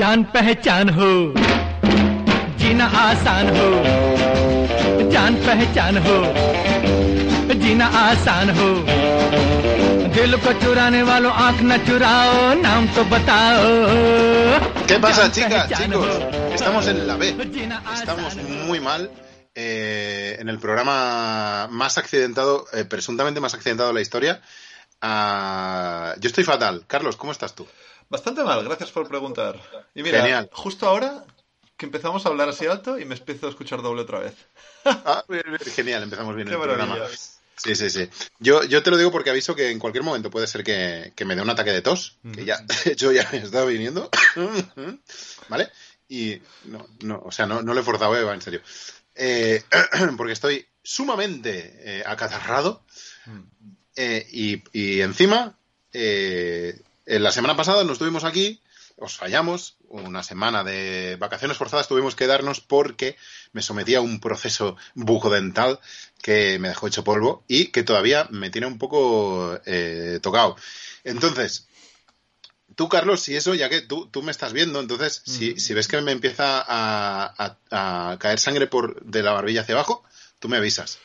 जान पहचान हो जीना आसान हो जान पहचान हो जीना आसान हो दिल को चुराने वालों आंख न चुराओ नाम तो बताओ ¿Qué pasa, जान chicas, पहचान chicos? हो, Estamos en la B. जीना Estamos आसान हो। muy mal eh, en el programa más accidentado, eh, presuntamente más accidentado de la historia. Ah, yo estoy fatal. Carlos, ¿cómo estás tú? Bastante mal, gracias por preguntar. Y mira, Genial. justo ahora que empezamos a hablar así alto y me empiezo a escuchar doble otra vez. Ah, genial, empezamos bien Qué el programa. Sí, sí, sí. Yo, yo te lo digo porque aviso que en cualquier momento puede ser que, que me dé un ataque de tos, que ya, de hecho, ya me está viniendo. ¿Vale? Y no, no, o sea, no, no le he forzado, Eva, en serio. Eh, porque estoy sumamente eh, acatarrado eh, y, y encima, eh, en la semana pasada nos estuvimos aquí, os fallamos, una semana de vacaciones forzadas tuvimos que darnos porque me sometí a un proceso bucodental que me dejó hecho polvo y que todavía me tiene un poco eh, tocado. Entonces, tú, Carlos, si eso, ya que tú, tú me estás viendo, entonces, si, si ves que me empieza a, a- a caer sangre por de la barbilla hacia abajo, tú me avisas.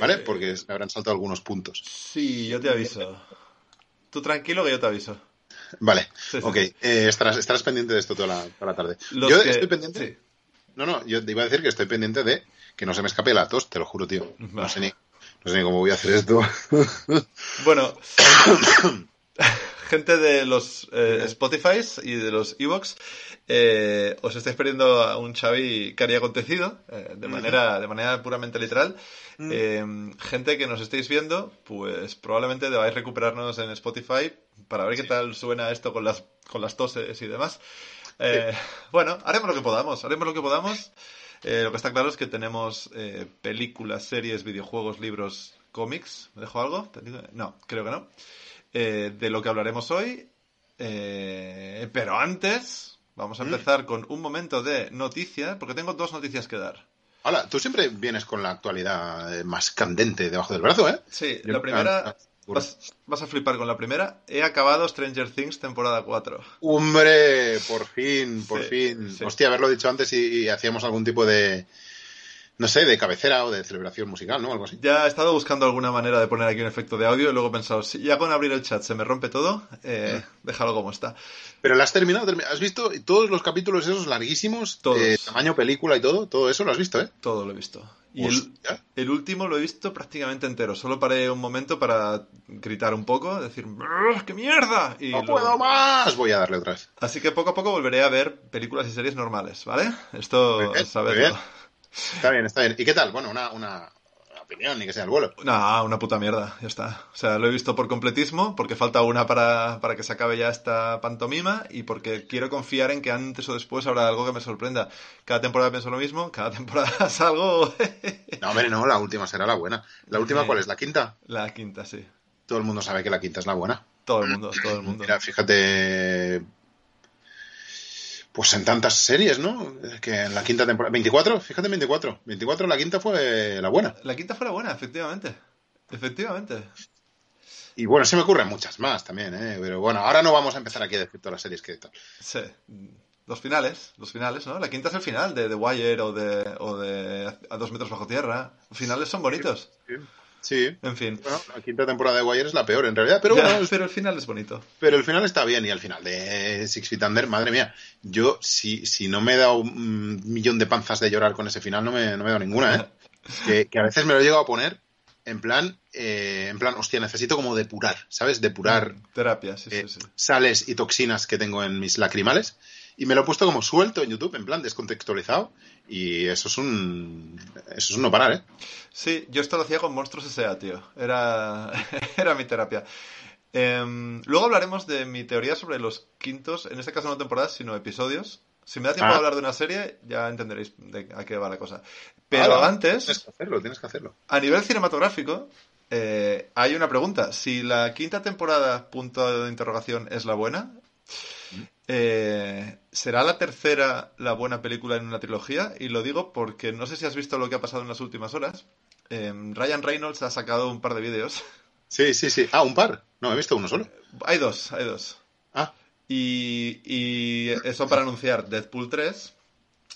¿Vale? Porque me habrán saltado algunos puntos. Sí, yo te aviso. Tú tranquilo que yo te aviso. Vale, Sí, sí, ok. sí. Eh, estarás, estarás pendiente de esto toda la, toda la tarde. Los yo que- estoy pendiente. sí. No, no, yo te iba a decir que estoy pendiente de que no se me escape la tos, te lo juro, tío. No sé ni, no sé ni cómo voy a hacer esto. Bueno, gente de los eh, Spotify y de los Evox, eh, os estáis perdiendo a un Xavi cari acontecido, eh, de, manera, de manera puramente literal. Eh, gente que nos estáis viendo, pues probablemente debáis recuperarnos en Spotify para ver qué tal suena esto con las, con las toses y demás. Eh, Bueno, haremos lo que podamos, haremos lo que podamos. Lo que está claro es que tenemos películas, series, videojuegos, libros, cómics. ¿Me dejo algo? No, creo que no. Eh, de lo que hablaremos hoy. Eh, pero antes, vamos a empezar con un momento de noticia, porque tengo dos noticias que dar. Hola, tú siempre vienes con la actualidad eh, más candente debajo del brazo, ¿eh? Sí, Yo- la ah, primera. ah, Vas, vas a flipar con la primera. He acabado Stranger Things temporada 4. Hombre, por fin, por Sí, fin. sí. Hostia, haberlo dicho antes y, y hacíamos algún tipo de, no sé, de cabecera o de celebración musical, ¿no? Algo así. Ya he estado buscando alguna manera de poner aquí un efecto de audio y luego he pensado, si ya con abrir el chat se me rompe todo, eh, déjalo como está. Pero la has terminado, termi- ¿has visto todos los capítulos esos larguísimos? Todos. eh, tamaño película y todo, todo eso lo has visto, ¿eh? Todo lo he visto. Y el, último lo he visto prácticamente entero. Solo paré un momento para gritar un poco, decir, "Brr, ¡qué mierda! Y ¡No puedo más! Voy a darle otra vez. Así que poco a poco volveré a ver películas y series normales, ¿vale? Esto, Muy Está bien, está bien. ¿Y qué tal? Bueno, una, una, opinión, ni que sea el vuelo. No, una puta mierda, ya está. O sea, lo he visto por completismo, porque falta una para, para que se acabe ya esta pantomima y porque quiero confiar en que antes o después habrá algo que me sorprenda. Cada temporada pienso lo mismo, cada temporada salgo. No, hombre, no, la última será la buena. ¿La última cuál es? ¿La quinta? La quinta, sí. Todo el mundo sabe que la quinta es la buena. Todo el mundo, todo el mundo. Mira, fíjate. Pues en tantas series, ¿no? Que en la quinta temporada. 24, fíjate, 24. 24, la quinta fue la buena. La quinta fue la buena, efectivamente. Efectivamente. Y bueno, se me ocurren muchas más también, ¿eh? Pero bueno, ahora no vamos a empezar aquí a decir todas las series que tal. Sí. Los finales, los finales, ¿no? La quinta es el final de The Wire o de, o de A dos metros bajo tierra. Los finales son bonitos. Sí. En fin. Bueno, la quinta temporada de Wire es la peor en realidad, pero Ya, bueno, pero el final es bonito. pero el final está bien y al final de Six Feet Under, madre mía, yo si, si no me he dado un millón de panzas de llorar con ese final, no me, no me he dado ninguna, ¿eh? que, que a veces me lo he llegado a poner en plan, eh, en plan, hostia, necesito como depurar, ¿sabes? Depurar Terapia, sí, eh, sí, sí. sales y toxinas que tengo en mis lacrimales y me lo he puesto como suelto en YouTube, en plan descontextualizado y eso es un eso es un no parar, ¿eh? Sí, yo esto lo hacía con Monstruos S.A., tío. Era, era mi terapia. Em, luego hablaremos de mi teoría sobre los quintos, en este caso no temporadas, sino episodios. Si me da tiempo Ah. de hablar de una serie, ya entenderéis de a qué va la cosa. Pero antes, Tienes que hacerlo, tienes que hacerlo. a nivel cinematográfico, eh, hay una pregunta. Si la quinta temporada, punto de interrogación, es la buena, eh, ¿será la tercera la buena película en una trilogía? Y lo digo porque no sé si has visto lo que ha pasado en las últimas horas. Eh, Ryan Reynolds ha sacado un par de vídeos. Sí, sí, sí. Ah, un par. No, he visto uno solo. Hay dos, hay dos. Ah, Y, y eso para anunciar Deadpool 3.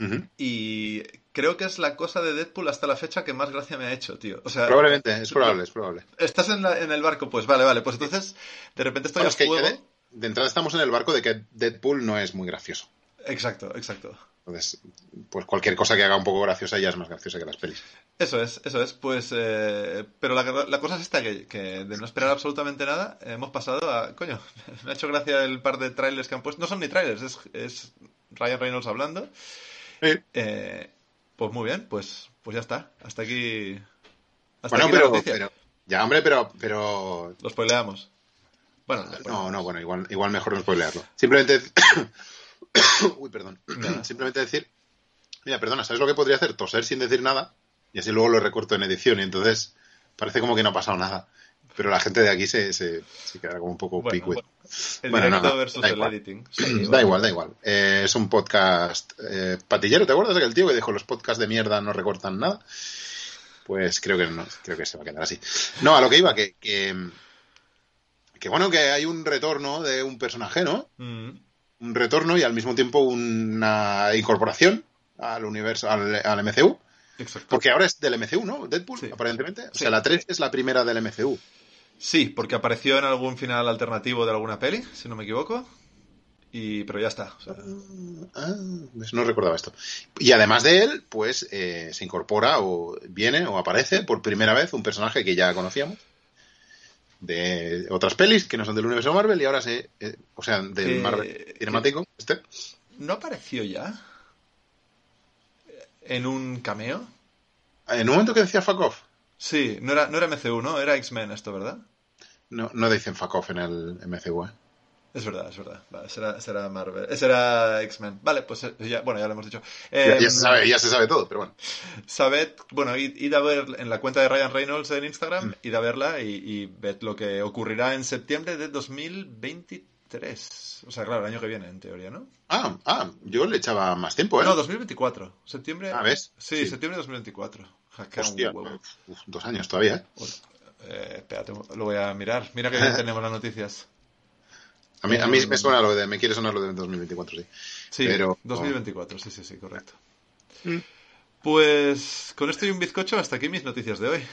Ujú. Y creo que es la cosa de Deadpool hasta la fecha que más gracia me ha hecho, tío. O sea, Probablemente, es probable, es probable. estás en, la- en el barco, pues vale, vale. Pues entonces, de repente estoy Bueno, a es que ya de, entrada estamos en el barco de que Deadpool no es muy gracioso. Exacto, exacto. Entonces, pues cualquier cosa que haga un poco graciosa ya es más graciosa que las pelis. Eso es, eso es. Pues, eh, pero la, la cosa es esta, que, que de no esperar absolutamente nada, hemos pasado a... Coño, me ha hecho gracia el par de trailers que han puesto. No son ni trailers, es, es Ryan Reynolds hablando. Sí. Eh, pues muy bien, pues, pues ya está. Hasta aquí... Hasta Bueno, aquí pero, Ya, hombre, pero... pero Lo spoileamos. Bueno, lo no, no, bueno, igual, igual mejor no spoilearlo. Simplemente... Uy, perdón. Nada. Simplemente decir... Mira, perdona, ¿sabes lo que podría hacer? Toser sin decir nada y así luego lo recorto en edición y entonces parece como que no ha pasado nada. Pero la gente de aquí se, se, se queda como un poco Bueno, picuet. El Bueno, no, directo no, versus da el igual. editing. Sí, Da igual, da igual. Eh, es un podcast eh, patillero. ¿Te acuerdas de aquel tío que dijo los podcasts de mierda no recortan nada? Pues creo que no, creo que se va a quedar así. No, a lo que iba, que, que, que bueno, que hay un retorno de un personaje, ¿no? Mm, Un retorno y al mismo tiempo una incorporación al universo, al, al MCU. exacto. Porque ahora es del MCU, ¿no? Deadpool, Sí. aparentemente. O Sí. sea, la 3 es la primera del MCU. Sí, porque apareció en algún final alternativo de alguna peli, si no me equivoco. Y, pero ya está. o sea, Ah, pues no recordaba esto. Y además de él, pues eh, se incorpora o viene o aparece por primera vez un personaje que ya conocíamos de otras pelis que no son del universo Marvel y ahora se, eh, o sea, del Eh, Marvel cinemático, este. ¿No apareció ya? ¿En un cameo? En un momento que decía fuck off, Sí, no era, no era MCU, ¿no? Era X-Men esto, ¿verdad? no, no dicen fuck off en el MCU, ¿eh? Es verdad, es verdad. Vale, será, será Marvel. eh, Será X-Men. Vale, pues eh, ya, bueno, ya lo hemos dicho. Ya, Eh, ya se sabe, ya se sabe todo, pero bueno. Sabed, bueno, id, id a ver en la cuenta de Ryan Reynolds en Mm. Instagram, id a verla y, y ved lo que ocurrirá en septiembre de 2023. O sea, claro, el año que viene, en teoría, ¿no? Ah, ah, yo le echaba más tiempo, ¿eh? No, 2024. Septiembre. Ah, ¿ves? Sí, Sí. septiembre de 2024. Jaquea un Hostia, uf, dos años todavía, ¿eh? Eh, espérate, lo voy a mirar. Mira que bien tenemos las noticias. A mí, a mí Eh, me suena lo de, me quiere sonar lo de 2024, sí. Sí, Pero- 2024, sí, sí, sí, correcto. Mm. Pues con esto y un bizcocho, hasta aquí mis noticias de hoy.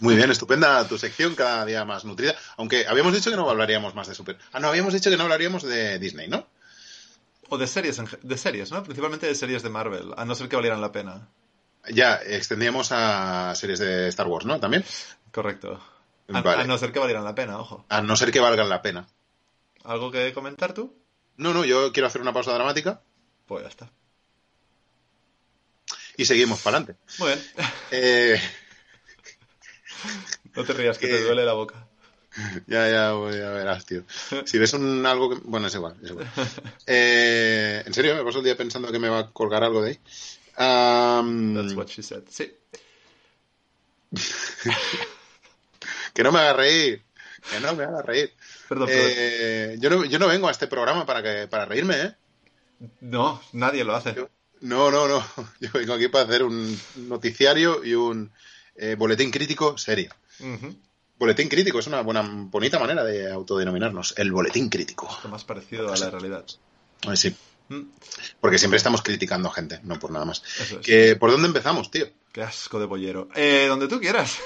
Muy bien, estupenda tu sección, cada día más nutrida. Aunque habíamos dicho que no hablaríamos más de Super. Ah, no, habíamos dicho que no hablaríamos de Disney, ¿no? O de series, de series, ¿no? Principalmente de series de Marvel, a no ser que valieran la pena. Ya, extendíamos a series de Star Wars, ¿no? También. Correcto. A, Vale. a no ser que valieran la pena, ojo. A no ser que valgan la pena. ¿Algo que comentar tú? No, no, yo quiero hacer una pausa dramática Pues ya está. y seguimos para adelante. Muy bien. Eh, No te rías, que te duele la boca. ya, ya, voy a verás, tío. Si ves un algo que... Bueno, es igual, es igual. Eh, en serio, me paso el día pensando que me va a colgar algo de ahí. That's what she said. Sí. que no me haga reír. Que no me haga reír. Perdón. Eh, yo, no, yo no vengo a este programa para, que, para reírme, ¿eh? No, nadie lo hace. Yo- No, no, no. Yo vengo aquí para hacer un noticiario y un eh, boletín crítico serio. Boletín crítico es una buena, bonita manera de autodenominarnos. El boletín crítico. Lo más parecido a la realidad. Ay, sí, Mm, porque siempre estamos criticando a gente, no por nada más. Es. Que, ¿Por dónde empezamos, tío? Qué asco de bollero. Eh, donde tú quieras.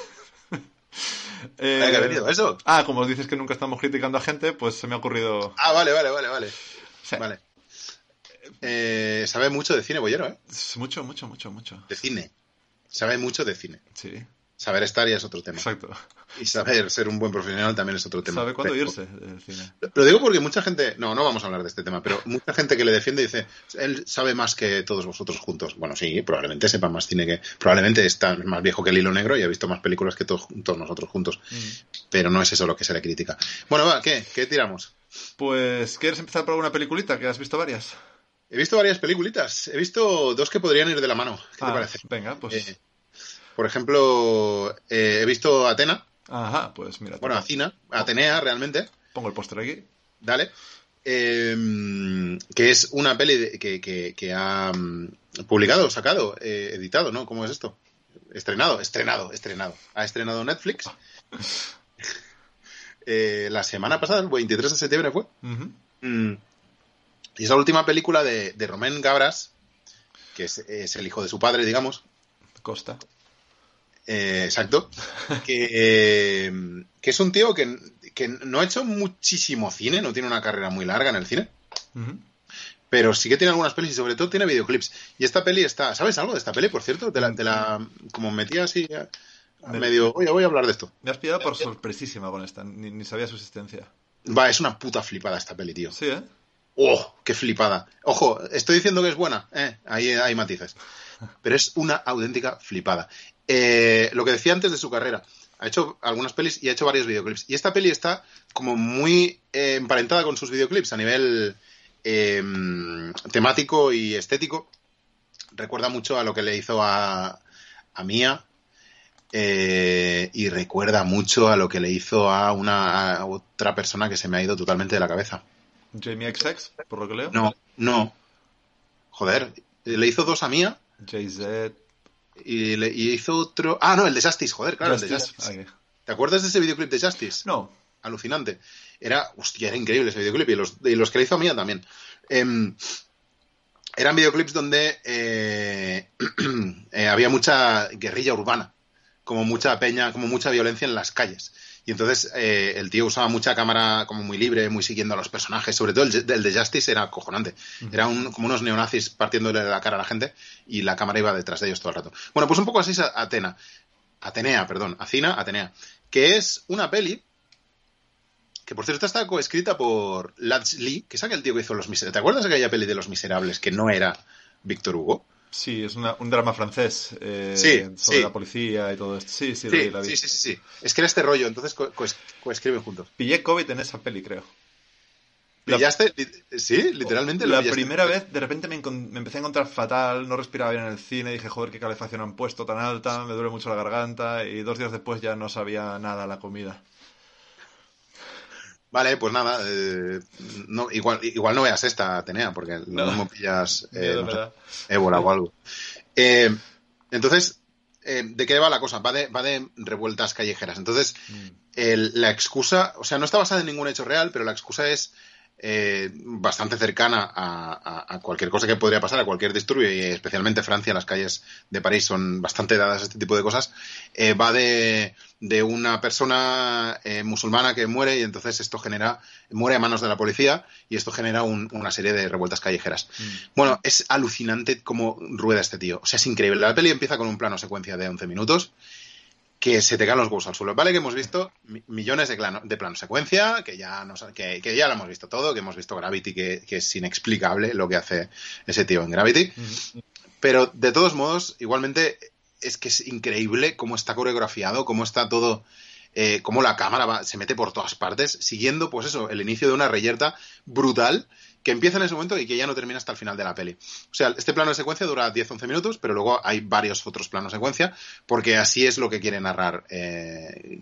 Eh, ¿Qué ha venido eso? Ah, como dices que nunca estamos criticando a gente, pues se me ha ocurrido. Ah, vale, vale, vale, vale. Sí. Vale. Eh, sabe mucho de cine, Bollero, ¿eh? Mucho, mucho, mucho, mucho. De cine. Sabe mucho de cine. Sí, Saber estar ya es otro tema. exacto. Y saber ser un buen profesional también es otro tema. ¿Sabe cuándo irse del cine? Lo digo porque mucha gente, no, no vamos a hablar de este tema, pero mucha gente que le defiende dice, él sabe más que todos vosotros juntos. Bueno, sí, probablemente sepa más cine que, probablemente está más viejo que el hilo negro y ha visto más películas que todos, todos nosotros juntos, Mm. pero no es eso lo que se le critica. Bueno, va, ¿qué? ¿Qué tiramos? Pues, ¿quieres empezar por alguna peliculita? Que has visto varias. He visto varias peliculitas, he visto dos que podrían ir de la mano. ¿Qué Ah, te parece? Venga, pues. Eh, por ejemplo, eh, he visto Atena, Ajá, pues mira. bueno, Acina, Atenea realmente, pongo el póster aquí. Dale. Eh, que es una peli de- que, que- que ha mm, publicado, sacado, eh, editado, ¿no? ¿Cómo es esto? Estrenado, estrenado, estrenado. Ha estrenado Netflix. Eh, la semana pasada, el 23 de septiembre fue. Mm, Y es la última película de, de Romén Gabras, que es, es el hijo de su padre, digamos. Costa. Eh, exacto. Que, eh, que es un tío que, que no ha hecho muchísimo cine, no tiene una carrera muy larga en el cine. Pero sí que tiene algunas pelis y sobre todo tiene videoclips. Y esta peli está. ¿Sabes algo de esta peli, por cierto? Te la, te la como metí así a- a Me- medio. Oye, voy a hablar de esto. Me has pillado por sorpresísima con esta, ni, ni sabía su existencia. Va, es una puta flipada esta peli, tío. Sí, ¿eh? ¡Oh! ¡Qué flipada! Ojo, estoy diciendo que es buena. Eh, ahí hay matices. Pero es una auténtica flipada. Eh, lo que decía antes de su carrera. Ha hecho algunas pelis y ha hecho varios videoclips. Y esta peli está como muy eh, emparentada con sus videoclips a nivel eh, temático y estético. Recuerda mucho a lo que le hizo a, a Mia. eh, y recuerda mucho a lo que le hizo a una a otra persona que se me ha ido totalmente de la cabeza. Jamie XX, por lo que leo. No, no. Joder, le hizo dos a Mía Jay-Z. Y, le, y hizo otro. Ah, no, el de Justice, joder, claro, el de Justice. ¿Te acuerdas de ese videoclip de Justice? No. Alucinante. Era, hostia, era increíble ese videoclip y los, y los que le hizo a Mía también. Em, eran videoclips donde eh, eh, había mucha guerrilla urbana, como mucha peña, como mucha violencia en las calles. Y entonces eh, el tío usaba mucha cámara como muy libre, muy siguiendo a los personajes. Sobre todo el, el de Justice era acojonante. Era un- como unos neonazis partiéndole la cara a la gente y la cámara iba detrás de ellos todo el rato. Bueno, pues un poco así es Atena. Atenea, perdón. Acina, Atenea. Que es una peli que por cierto está coescrita por Lance Lee, que es aquel tío que hizo Los Miserables. ¿Te acuerdas de aquella peli de Los Miserables que no era Víctor Hugo? Sí, es una- un drama francés eh, Sí, sobre sí. la policía y todo esto. Sí, sí, Sí, vi, la vi. sí, sí. Es que era este rollo, entonces co- coes- coescriben juntos. Pillé COVID en esa peli, creo. La- ¿Pillaste? Sí, literalmente. lo La pillaste. primera vez, de repente me, me empecé a encontrar fatal, no respiraba bien en el cine, dije, joder, qué calefacción han puesto tan alta, me duele mucho la garganta, y dos días después ya no sabía nada la comida. Vale, pues nada. eh, no, igual, igual no veas esta, Atenea, porque lo No. mismo pillas eh, no sé, ébola o algo. Eh, entonces, ¿de qué va la cosa? Va de, va de revueltas callejeras. Entonces, Mm. el- la excusa, o sea, no está basada en ningún hecho real, pero la excusa es eh, bastante cercana a, a- a cualquier cosa que podría pasar, a cualquier disturbio, y especialmente Francia, las calles de París son bastante dadas a este tipo de cosas. Eh, va de, de una persona eh, musulmana que muere y entonces esto genera, muere a manos de la policía y esto genera un- una serie de revueltas callejeras. Mm. Bueno, es alucinante cómo rueda este tío. O sea, es increíble. La peli empieza con un plano secuencia de 11 minutos que se te caen los huevos al suelo. Vale que hemos visto mi- millones de, plano, de secuencia, que ya, nos, que, que ya lo hemos visto todo, que hemos visto Gravity, que, que es inexplicable lo que hace ese tío en Gravity. Mm. Pero de todos modos, igualmente es que es increíble cómo está coreografiado, cómo está todo, eh, cómo la cámara va- se mete por todas partes, siguiendo, pues eso, el inicio de una reyerta brutal que empieza en ese momento y que ya no termina hasta el final de la peli. O sea, este plano de secuencia dura 10-11 minutos, pero luego hay varios otros planos de secuencia, porque así es lo que quiere narrar eh,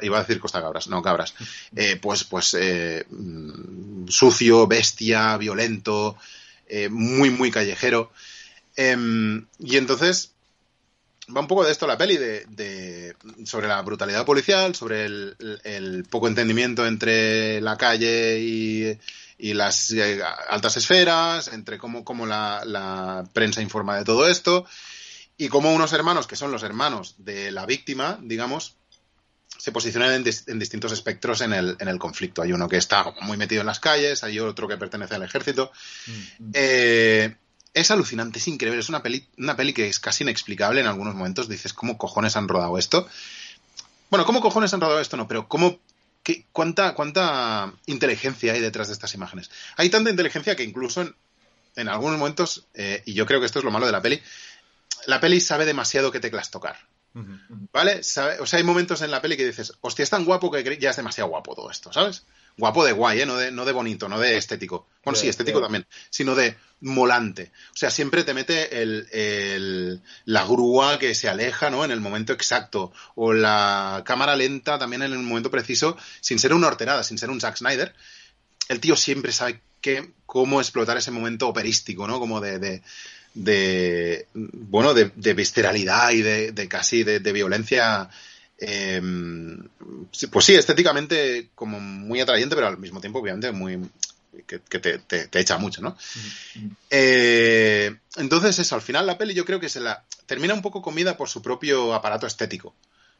iba a decir Costa Cabras, no Cabras. Eh, pues, pues eh, mm, sucio, bestia, violento, eh, muy, muy callejero. Em, y entonces va un poco de esto la peli, de- sobre la brutalidad policial, sobre el, el poco entendimiento entre la calle y, y las eh, altas esferas, entre cómo, cómo la, la prensa informa de todo esto, y cómo unos hermanos, que son los hermanos de la víctima, digamos, se posicionan en, dis- en distintos espectros en el, en el conflicto. Hay uno que está muy metido en las calles, hay otro que pertenece al ejército, Mm. eh, es alucinante, es increíble. Es una peli, una peli que es casi inexplicable en algunos momentos. Dices, ¿cómo cojones han rodado esto? Bueno, ¿cómo cojones han rodado esto? No, pero ¿cómo, qué, cuánta, ¿cuánta inteligencia hay detrás de estas imágenes? Hay tanta inteligencia que incluso en, en algunos momentos, eh, y yo creo que esto es lo malo de la peli, la peli sabe demasiado qué teclas tocar. ¿Vale? Sabe- o sea, hay momentos en la peli que dices, hostia, es tan guapo que ya es demasiado guapo todo esto, ¿sabes? Guapo de guay, ¿eh? No de, no de bonito, no de estético. Bueno, sí, estético también, sino de molante. O sea, siempre te mete el, el- la grúa que se aleja, ¿no? En el momento exacto. O la cámara lenta también en el momento preciso, sin ser una horterada, sin ser un Zack Snyder. El tío siempre sabe qué, cómo explotar ese momento operístico, ¿no? Como de, de, de, bueno, de, de visceralidad y de, de casi de, de violencia. Eh, sí, pues sí, estéticamente como muy atrayente, pero al mismo tiempo, obviamente, muy, que, te, te, echa mucho, ¿no? Eh, entonces, eso, al final la peli yo creo que se la termina un poco comida por su propio aparato estético.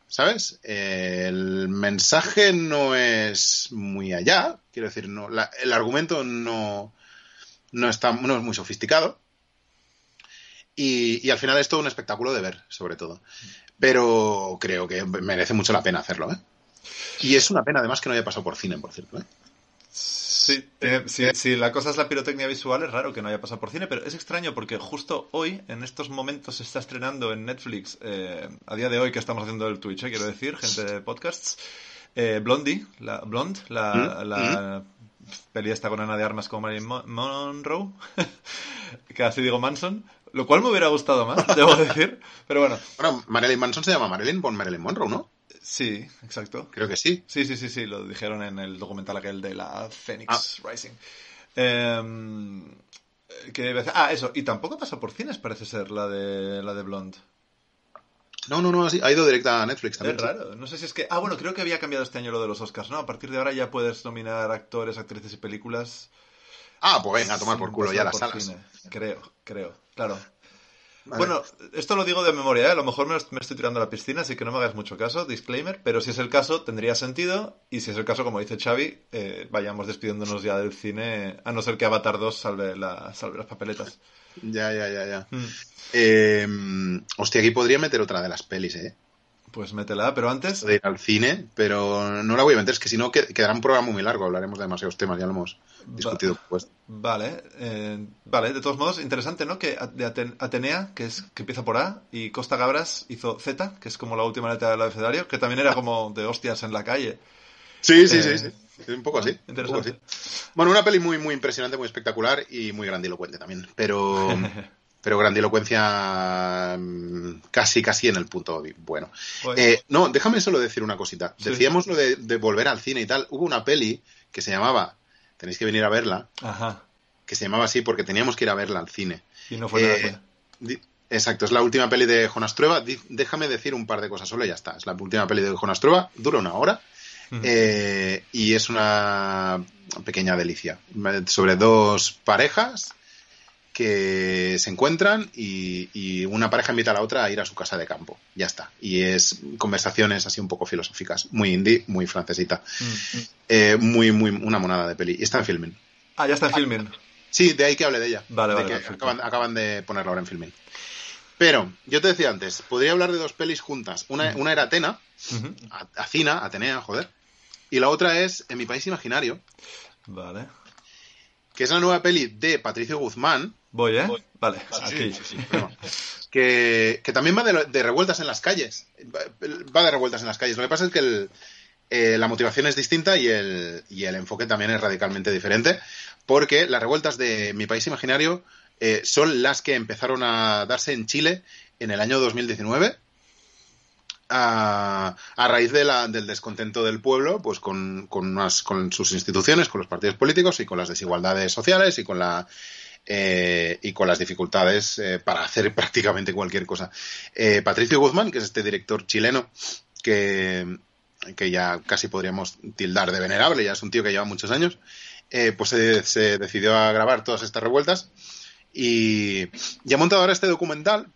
¿Sabes? el mensaje no es muy allá, quiero decir, no, el argumento no, no, está, no es muy sofisticado. Y, y, al final es todo un espectáculo de ver, sobre todo. Pero creo que merece mucho la pena hacerlo, ¿eh? Y es una pena además que no haya pasado por cine, por cierto, ¿eh? Sí, eh, si, la cosa es la pirotecnia visual, es raro que no haya pasado por cine, pero es extraño porque justo hoy, en estos momentos, se está estrenando en Netflix, eh, a día de hoy que estamos haciendo el Twitch, eh, quiero decir, gente de podcasts, Blondie, la, Blonde, la, mm, la mm. peli esta con Ana de Armas como Marilyn Monroe, que así digo Manson, lo cual me hubiera gustado más, debo decir, pero bueno. Bueno, Marilyn Manson se llama Marilyn por Marilyn Monroe, ¿no? Sí, exacto. Creo que sí. Sí, sí, sí, sí, lo dijeron en el documental aquel de la Phoenix ah. Rising. Em, ah, eso, y tampoco pasa por cines, parece ser, la de la de Blonde. No, no, no, ha ido directa a Netflix también. Es raro, no sé si es que... Ah, bueno, creo que había cambiado este año lo de los Oscars, ¿no? A partir de ahora ya puedes nominar actores, actrices y películas. Ah, pues venga, a tomar por culo ya las salas. Creo, creo, claro. Bueno, esto lo digo de memoria, ¿eh? a lo mejor me, estoy tirando a la piscina, así que no me hagas mucho caso, disclaimer, pero si es el caso, tendría sentido, y si es el caso, como dice Xavi, eh, vayamos despidiéndonos ya del cine, a no ser que Avatar 2 salve, la, salve las papeletas. Ya, ya, ya, ya. Mm. Eh, hostia, aquí podría meter otra de las pelis, ¿eh? Pues métela, pero antes. De ir al cine, pero no la voy a meter, es que si no quedará un programa muy largo, hablaremos de demasiados temas, ya lo hemos discutido. pues. Vale, eh, vale, de todos modos, interesante, ¿no? Que de Atenea, que es que empieza por A, y Costa Gabras hizo Z, que es como la última letra del abecedario, que también era como de hostias en la calle. Sí, sí, sí, eh, sí. Un poco así. Interesante. Bueno, una peli muy, muy impresionante, muy espectacular y muy grandilocuente también. Pero. pero grandilocuencia mm, casi, casi en el punto bueno. Eh, no, déjame solo decir una cosita. Decíamos lo de, volver al cine y tal. Hubo una peli que se llamaba, tenéis que venir a verla, Ajá. que se llamaba así porque teníamos que ir a verla al cine. Y no fue eh, Exacto, es la última peli de Jonas Trueba. Déjame decir un par de cosas solo y ya está. Es la última peli de Jonas Trueba, dura una hora. Eh, y es una pequeña delicia. Sobre dos parejas que se encuentran y, una pareja invita a la otra a ir a su casa de campo. Ya está. Y es conversaciones así un poco filosóficas. Muy indie, muy francesita. Mm, mm. Eh, muy, muy, una monada de peli. Y está en filming. Ah, ya está en filming. Sí, de ahí que hable de ella. Vale, vale. acaban, de ponerla ahora en filming. Pero, yo te decía antes, podría hablar de dos pelis juntas. Una, una era Atena, Acina, Atenea, joder. Y la otra es En mi país imaginario. Vale. Que es la nueva peli de Patricio Guzmán, Voy, ¿eh? Vale, aquí. que, también va de, revueltas en las calles. Va de revueltas en las calles. Lo que pasa es que eh, la motivación es distinta y el, y el enfoque también es radicalmente diferente. Porque las revueltas de mi país imaginario eh, son las que empezaron a darse en Chile en el año 2019. A, a, raíz de la, del descontento del pueblo, pues con, con, con sus instituciones, con los partidos políticos y con las desigualdades sociales y con la eh, y con las dificultades eh, para hacer prácticamente cualquier cosa. Eh, Patricio Guzmán, que es este director chileno que, que ya casi podríamos tildar de venerable, ya es un tío que lleva muchos años, pues se, decidió a grabar todas estas revueltas y, y ha montado ahora este documental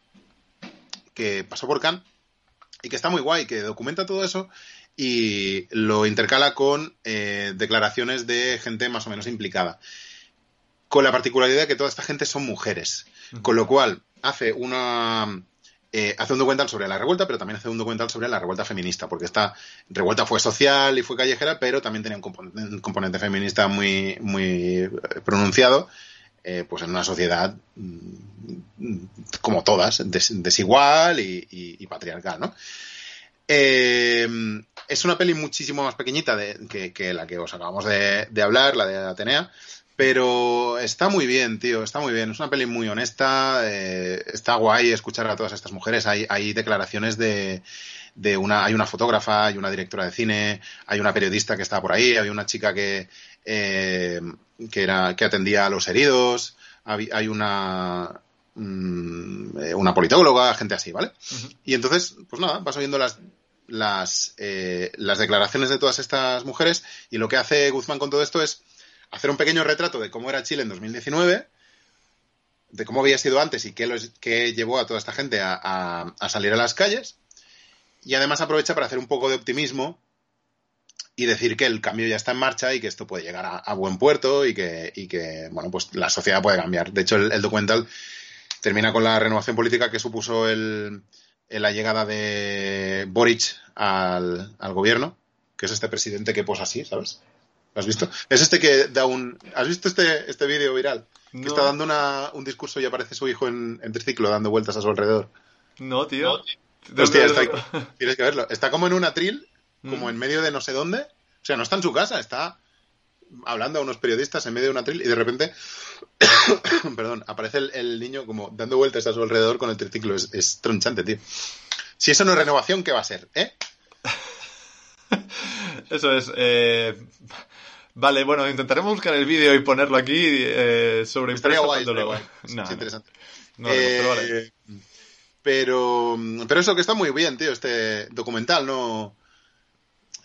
que pasó por Cannes y que está muy guay, que documenta todo eso y lo intercala con declaraciones de gente más o menos implicada con la particularidad de que toda esta gente son mujeres. Con lo cual, hace una. Eh, hace un documental sobre la revuelta, pero también hace un documental sobre la revuelta feminista, porque esta revuelta fue social y fue callejera, pero también tenía un componente, feminista muy, muy eh, pronunciado, eh, pues en una sociedad mm, como todas, desigual y, patriarcal, ¿no? es una peli muchísimo más pequeñita de, que, la que os acabamos de, de hablar, la de Atenea, pero está muy bien, tío, está muy bien. Es una peli muy honesta, eh, está guay escuchar a todas estas mujeres. Hay, hay declaraciones de, de una, hay una fotógrafa, hay una directora de cine, hay una periodista que está por ahí, hay una chica que, eh, que, era, que atendía a los heridos, hay, una, mm, eh, una politóloga, gente así, ¿vale? Y entonces, pues nada, vas oyendo las, las, las declaraciones de todas estas mujeres y lo que hace Guzmán con todo esto es hacer un pequeño retrato de cómo era Chile en 2019, de cómo había sido antes y qué, los, llevó a toda esta gente a, salir a las calles. Y además aprovecha para hacer un poco de optimismo y decir que el cambio ya está en marcha y que esto puede llegar a, buen puerto y que, bueno, pues la sociedad puede cambiar. De hecho, el, el documental termina con la renovación política que supuso el, la llegada de Boric al, al, gobierno, que es este presidente que posa así, ¿sabes? ¿Lo has visto? Es este que da un... ¿Has visto este, este vídeo viral? No. Que está dando una, un discurso y aparece su hijo en, en, triciclo dando vueltas a su alrededor. No, tío. No, Hostia, está, tienes que verlo. Está como en un atril, como mm. en medio de no sé dónde. O sea, no está en su casa, está hablando a unos periodistas en medio de un atril y de repente, perdón, aparece el, el, niño como dando vueltas a su alrededor con el triciclo. Es, es, tronchante, tío. Si eso no es renovación, ¿qué va a ser? ¿Eh? eso es. Eh... Vale, bueno, intentaremos buscar el vídeo y ponerlo aquí eh, sobre estaría guay, estaría guay. No, es interesante. No, eh, pero, vale. pero, pero eso que está muy bien, tío, este documental, no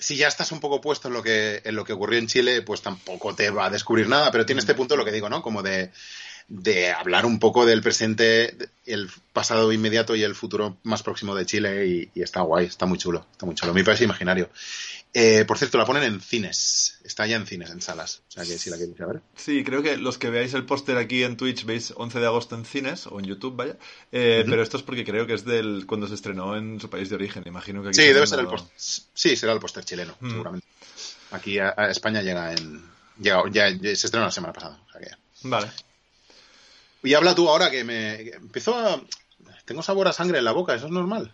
si ya estás un poco puesto en lo que en lo que ocurrió en Chile, pues tampoco te va a descubrir nada, pero tiene este punto lo que digo, ¿no? Como de, de hablar un poco del presente, el pasado inmediato y el futuro más próximo de Chile y, y está guay, está muy chulo, está muy chulo. Mi país imaginario. Eh, por cierto, la ponen en cines. Está ya en cines, en salas. O sea que si la queréis ver. Sí, creo que los que veáis el póster aquí en Twitch veis 11 de agosto en cines, o en YouTube, vaya. Eh, uh -huh. Pero esto es porque creo que es del cuando se estrenó en su país de origen. Imagino que aquí Sí, debe ser el póster. Sí, será el póster chileno, seguramente. Aquí a, a, España llega en. Llega, ya, ya, se estrenó la semana pasada. O sea que... Vale. Y habla tú ahora que me. Que empezó a. Tengo sabor a sangre en la boca, ¿eso es normal?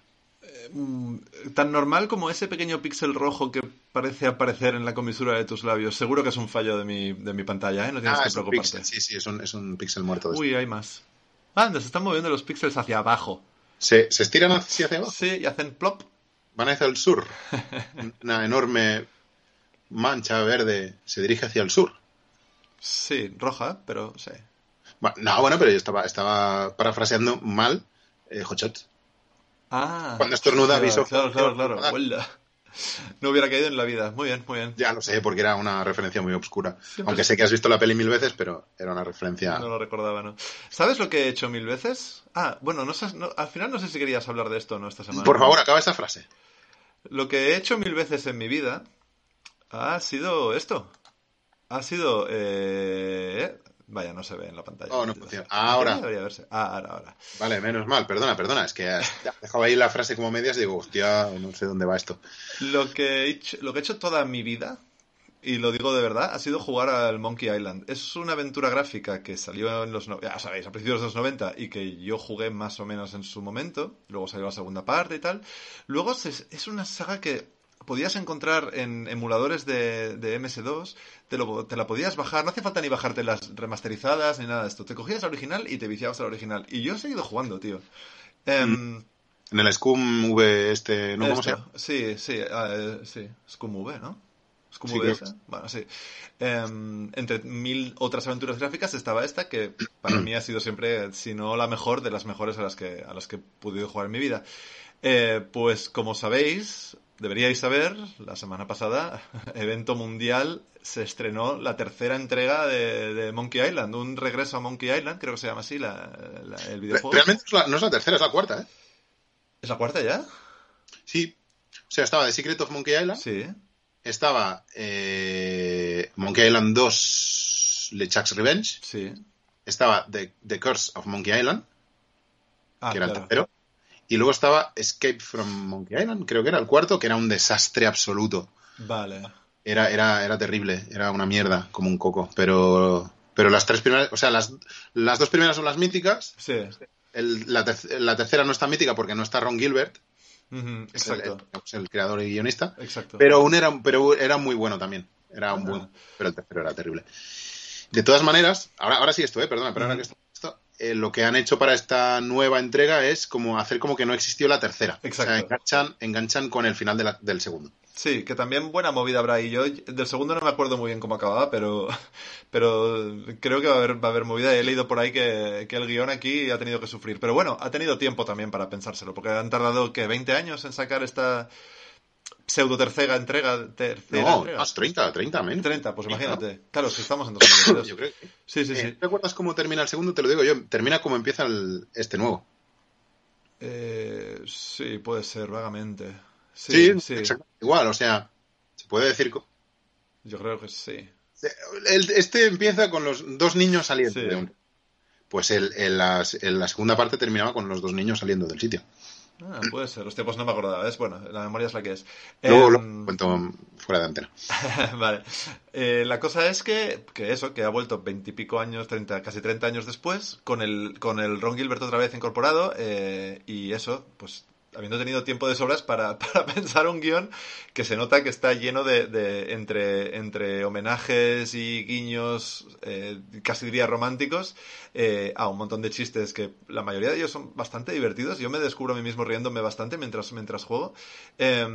tan normal como ese pequeño píxel rojo que parece aparecer en la comisura de tus labios. Seguro que es un fallo de mi, de mi pantalla, ¿eh? No tienes ah, que preocuparte. Pixel, sí, sí, es un, es un píxel muerto. Uy, hay más. Ah, se están moviendo los píxeles hacia abajo. ¿Se, ¿Se estiran hacia abajo? Sí, y hacen plop. Van hacia el sur. Una enorme mancha verde se dirige hacia el sur. Sí, roja, pero sí. Bueno, no, bueno, pero yo estaba, estaba parafraseando mal eh, Hochot. Ah. Cuando estornuda aviso. Claro, claro, claro. claro. No hubiera caído en la vida. Muy bien, muy bien. Ya lo sé, porque era una referencia muy oscura. Siempre Aunque sé que has visto la peli mil veces, pero era una referencia. No lo recordaba, ¿no? ¿Sabes lo que he hecho mil veces? Ah, bueno, no, sé, no, al final no sé si querías hablar de esto no esta semana. Por favor, acaba esa frase. Lo que he hecho mil veces en mi vida ha sido esto. Ha sido eh, Vaya, no se ve en la pantalla. Oh, no funciona. Ahora. Debería verse. Ah, ahora, ahora. Vale, menos mal. Perdona, perdona. Es que has dejado ahí la frase como medias y digo, hostia, no sé dónde va esto. Lo que he hecho, lo que he hecho toda mi vida, y lo digo de verdad, ha sido jugar al Monkey Island. Es una aventura gráfica que salió en los, ya sabéis, a principios de los 90 y que yo jugué más o menos en su momento. Luego salió la segunda parte y tal. Luego es una saga que podías encontrar en emuladores de, de MS2, te, lo, te, la podías bajar, no hacía falta ni bajarte las remasterizadas ni nada de esto. Te cogías la original y te viciabas a la original. Y yo he seguido jugando, tío. Um, en el Scum V este, ¿no? ¿Cómo se llama? Sí, sí, uh, sí, Scum V, ¿no? Scum sí, V esa. Bueno, sí. Um, entre mil otras aventuras gráficas estaba esta que para mí ha sido siempre, si no la mejor, de las mejores a las que, a las que he podido jugar en mi vida. Eh, pues como sabéis, deberíais saber, la semana pasada, evento mundial, se estrenó la tercera entrega de, de, Monkey Island, un regreso a Monkey Island, creo que se llama así la, la, el videojuego. Realmente no es la tercera, es la cuarta, ¿eh? ¿Es la cuarta ya? Sí. O sea, estaba The Secret of Monkey Island. Sí. Estaba eh, Monkey Island 2, LeChuck's Revenge. Sí. Estaba The, The Curse of Monkey Island, ah, que era claro. el tercero. Y luego estaba Escape from Monkey Island, creo que era el cuarto, que era un desastre absoluto. Vale. Era, era, era terrible, era una mierda, como un coco. Pero, pero las tres primeras, o sea, las, las dos primeras son las míticas. Sí. El, la, ter la, tercera no está mítica porque no está Ron Gilbert. Uh -huh, es el, el, es el, creador y guionista. Exacto. Pero, un era, pero era muy bueno también. Era un buen, pero el tercero era terrible. De todas maneras, ahora, ahora sí esto, eh, perdona, pero uh -huh. ahora que esto, eh, lo que han hecho para esta nueva entrega es como hacer como que no existió la tercera. Exacto. O sea, enganchan, enganchan con el final de la, del segundo. Sí, que también buena movida habrá ahí. Yo del segundo no me acuerdo muy bien cómo acababa, pero, pero creo que va a haber, va a haber movida. He leído por ahí que, que, el guion aquí ha tenido que sufrir. Pero bueno, ha tenido tiempo también para pensárselo, porque han tardado, que 20 años en sacar esta, pseudo tercera entrega. Tercera No, entrega. más 30, 30, men. 30, pues imagínate. Claro, si estamos en 2022. Yo creo que- Sí, sí, Eh, sí. ¿Te acuerdas cómo termina el segundo? Te lo digo yo. Termina como empieza el- este nuevo. Eh, sí, puede ser, vagamente. Sí, Sí, sí. exactamente igual. O sea, se puede decir. Yo creo que sí. el- este empieza con los dos niños saliendo Sí. de un. Pues el, en, las- en la segunda parte terminaba con los dos niños saliendo del sitio. Ah, puede ser. Hostia, pues no me acordaba. Es bueno, la memoria es la que es. Luego Em, lo cuento fuera de antena. vale. Eh, la cosa es que, que eso, que ha vuelto veintipico años, 30, casi 30 años después, con el, con el Ron Gilbert otra vez incorporado, eh, y eso, pues habiendo tenido tiempo de sobras para, para pensar un guion que se nota que está lleno de, de- entre, entre homenajes y guiños, eh, casi diría románticos, eh, a un montón de chistes que la mayoría de ellos son bastante divertidos. Yo me descubro a mí mismo riéndome bastante mientras, mientras juego. Eh,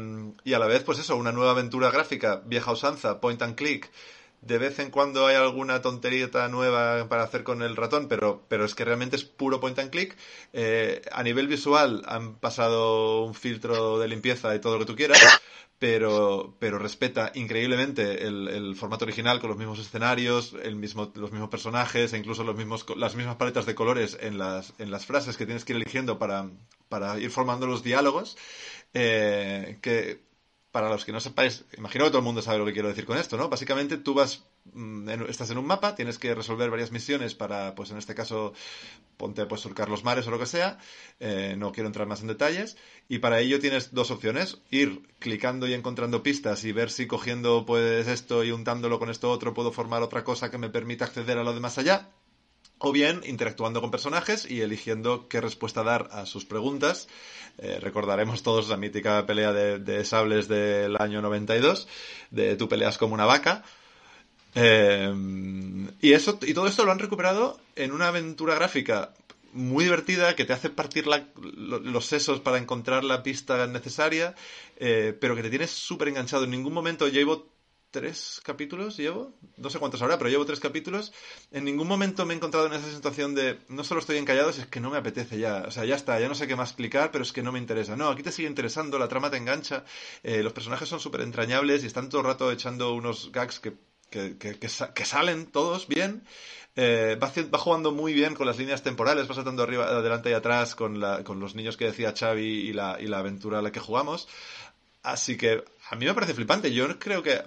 y a la vez, pues eso, una nueva aventura gráfica, vieja usanza, point and click. De vez en cuando hay alguna tonterita nueva para hacer con el ratón, pero, pero es que realmente es puro point and click. Eh, a nivel visual han pasado un filtro de limpieza y todo lo que tú quieras, pero, pero respeta increíblemente el, formato original con los mismos escenarios, el mismo, los mismos personajes e incluso los mismos, las mismas paletas de colores en las, en las frases que tienes que ir eligiendo para, para ir formando los diálogos. eh, que para los que no sepáis, imagino que todo el mundo sabe lo que quiero decir con esto, ¿no? Básicamente tú vas, mm, estás en un mapa, tienes que resolver varias misiones para, pues en este caso, ponte pues surcar los mares o lo que sea, eh, no quiero entrar más en detalles, y para ello tienes dos opciones, ir clicando y encontrando pistas y ver si cogiendo pues esto y untándolo con esto otro puedo formar otra cosa que me permita acceder a lo de más allá, o bien interactuando con personajes y eligiendo qué respuesta dar a sus preguntas. Eh, recordaremos todos la mítica pelea de, sables del año 92, de tú peleas como una vaca. Eh, y, eso, y todo esto lo han recuperado en una aventura gráfica muy divertida que te hace partir los sesos para encontrar la pista necesaria, eh, pero que te tienes súper enganchado. En ningún momento llevo tres capítulos, llevo, no sé cuántos habrá, pero llevo tres capítulos. En ningún momento me he encontrado en esa situación de no solo estoy encallado, es que no me apetece ya. O sea, ya está, ya no sé qué más clicar, pero es que no me interesa. No, aquí te sigue interesando, la trama te engancha, eh, los personajes son súper entrañables y están todo el rato echando unos gags que, que, que- que sa- que salen todos bien. Eh, va, va jugando muy bien con las líneas temporales, va saltando arriba, adelante y atrás con, la, con los niños que decía Xavi y la, y la aventura a la que jugamos. Así que a mí me parece flipante. Yo creo que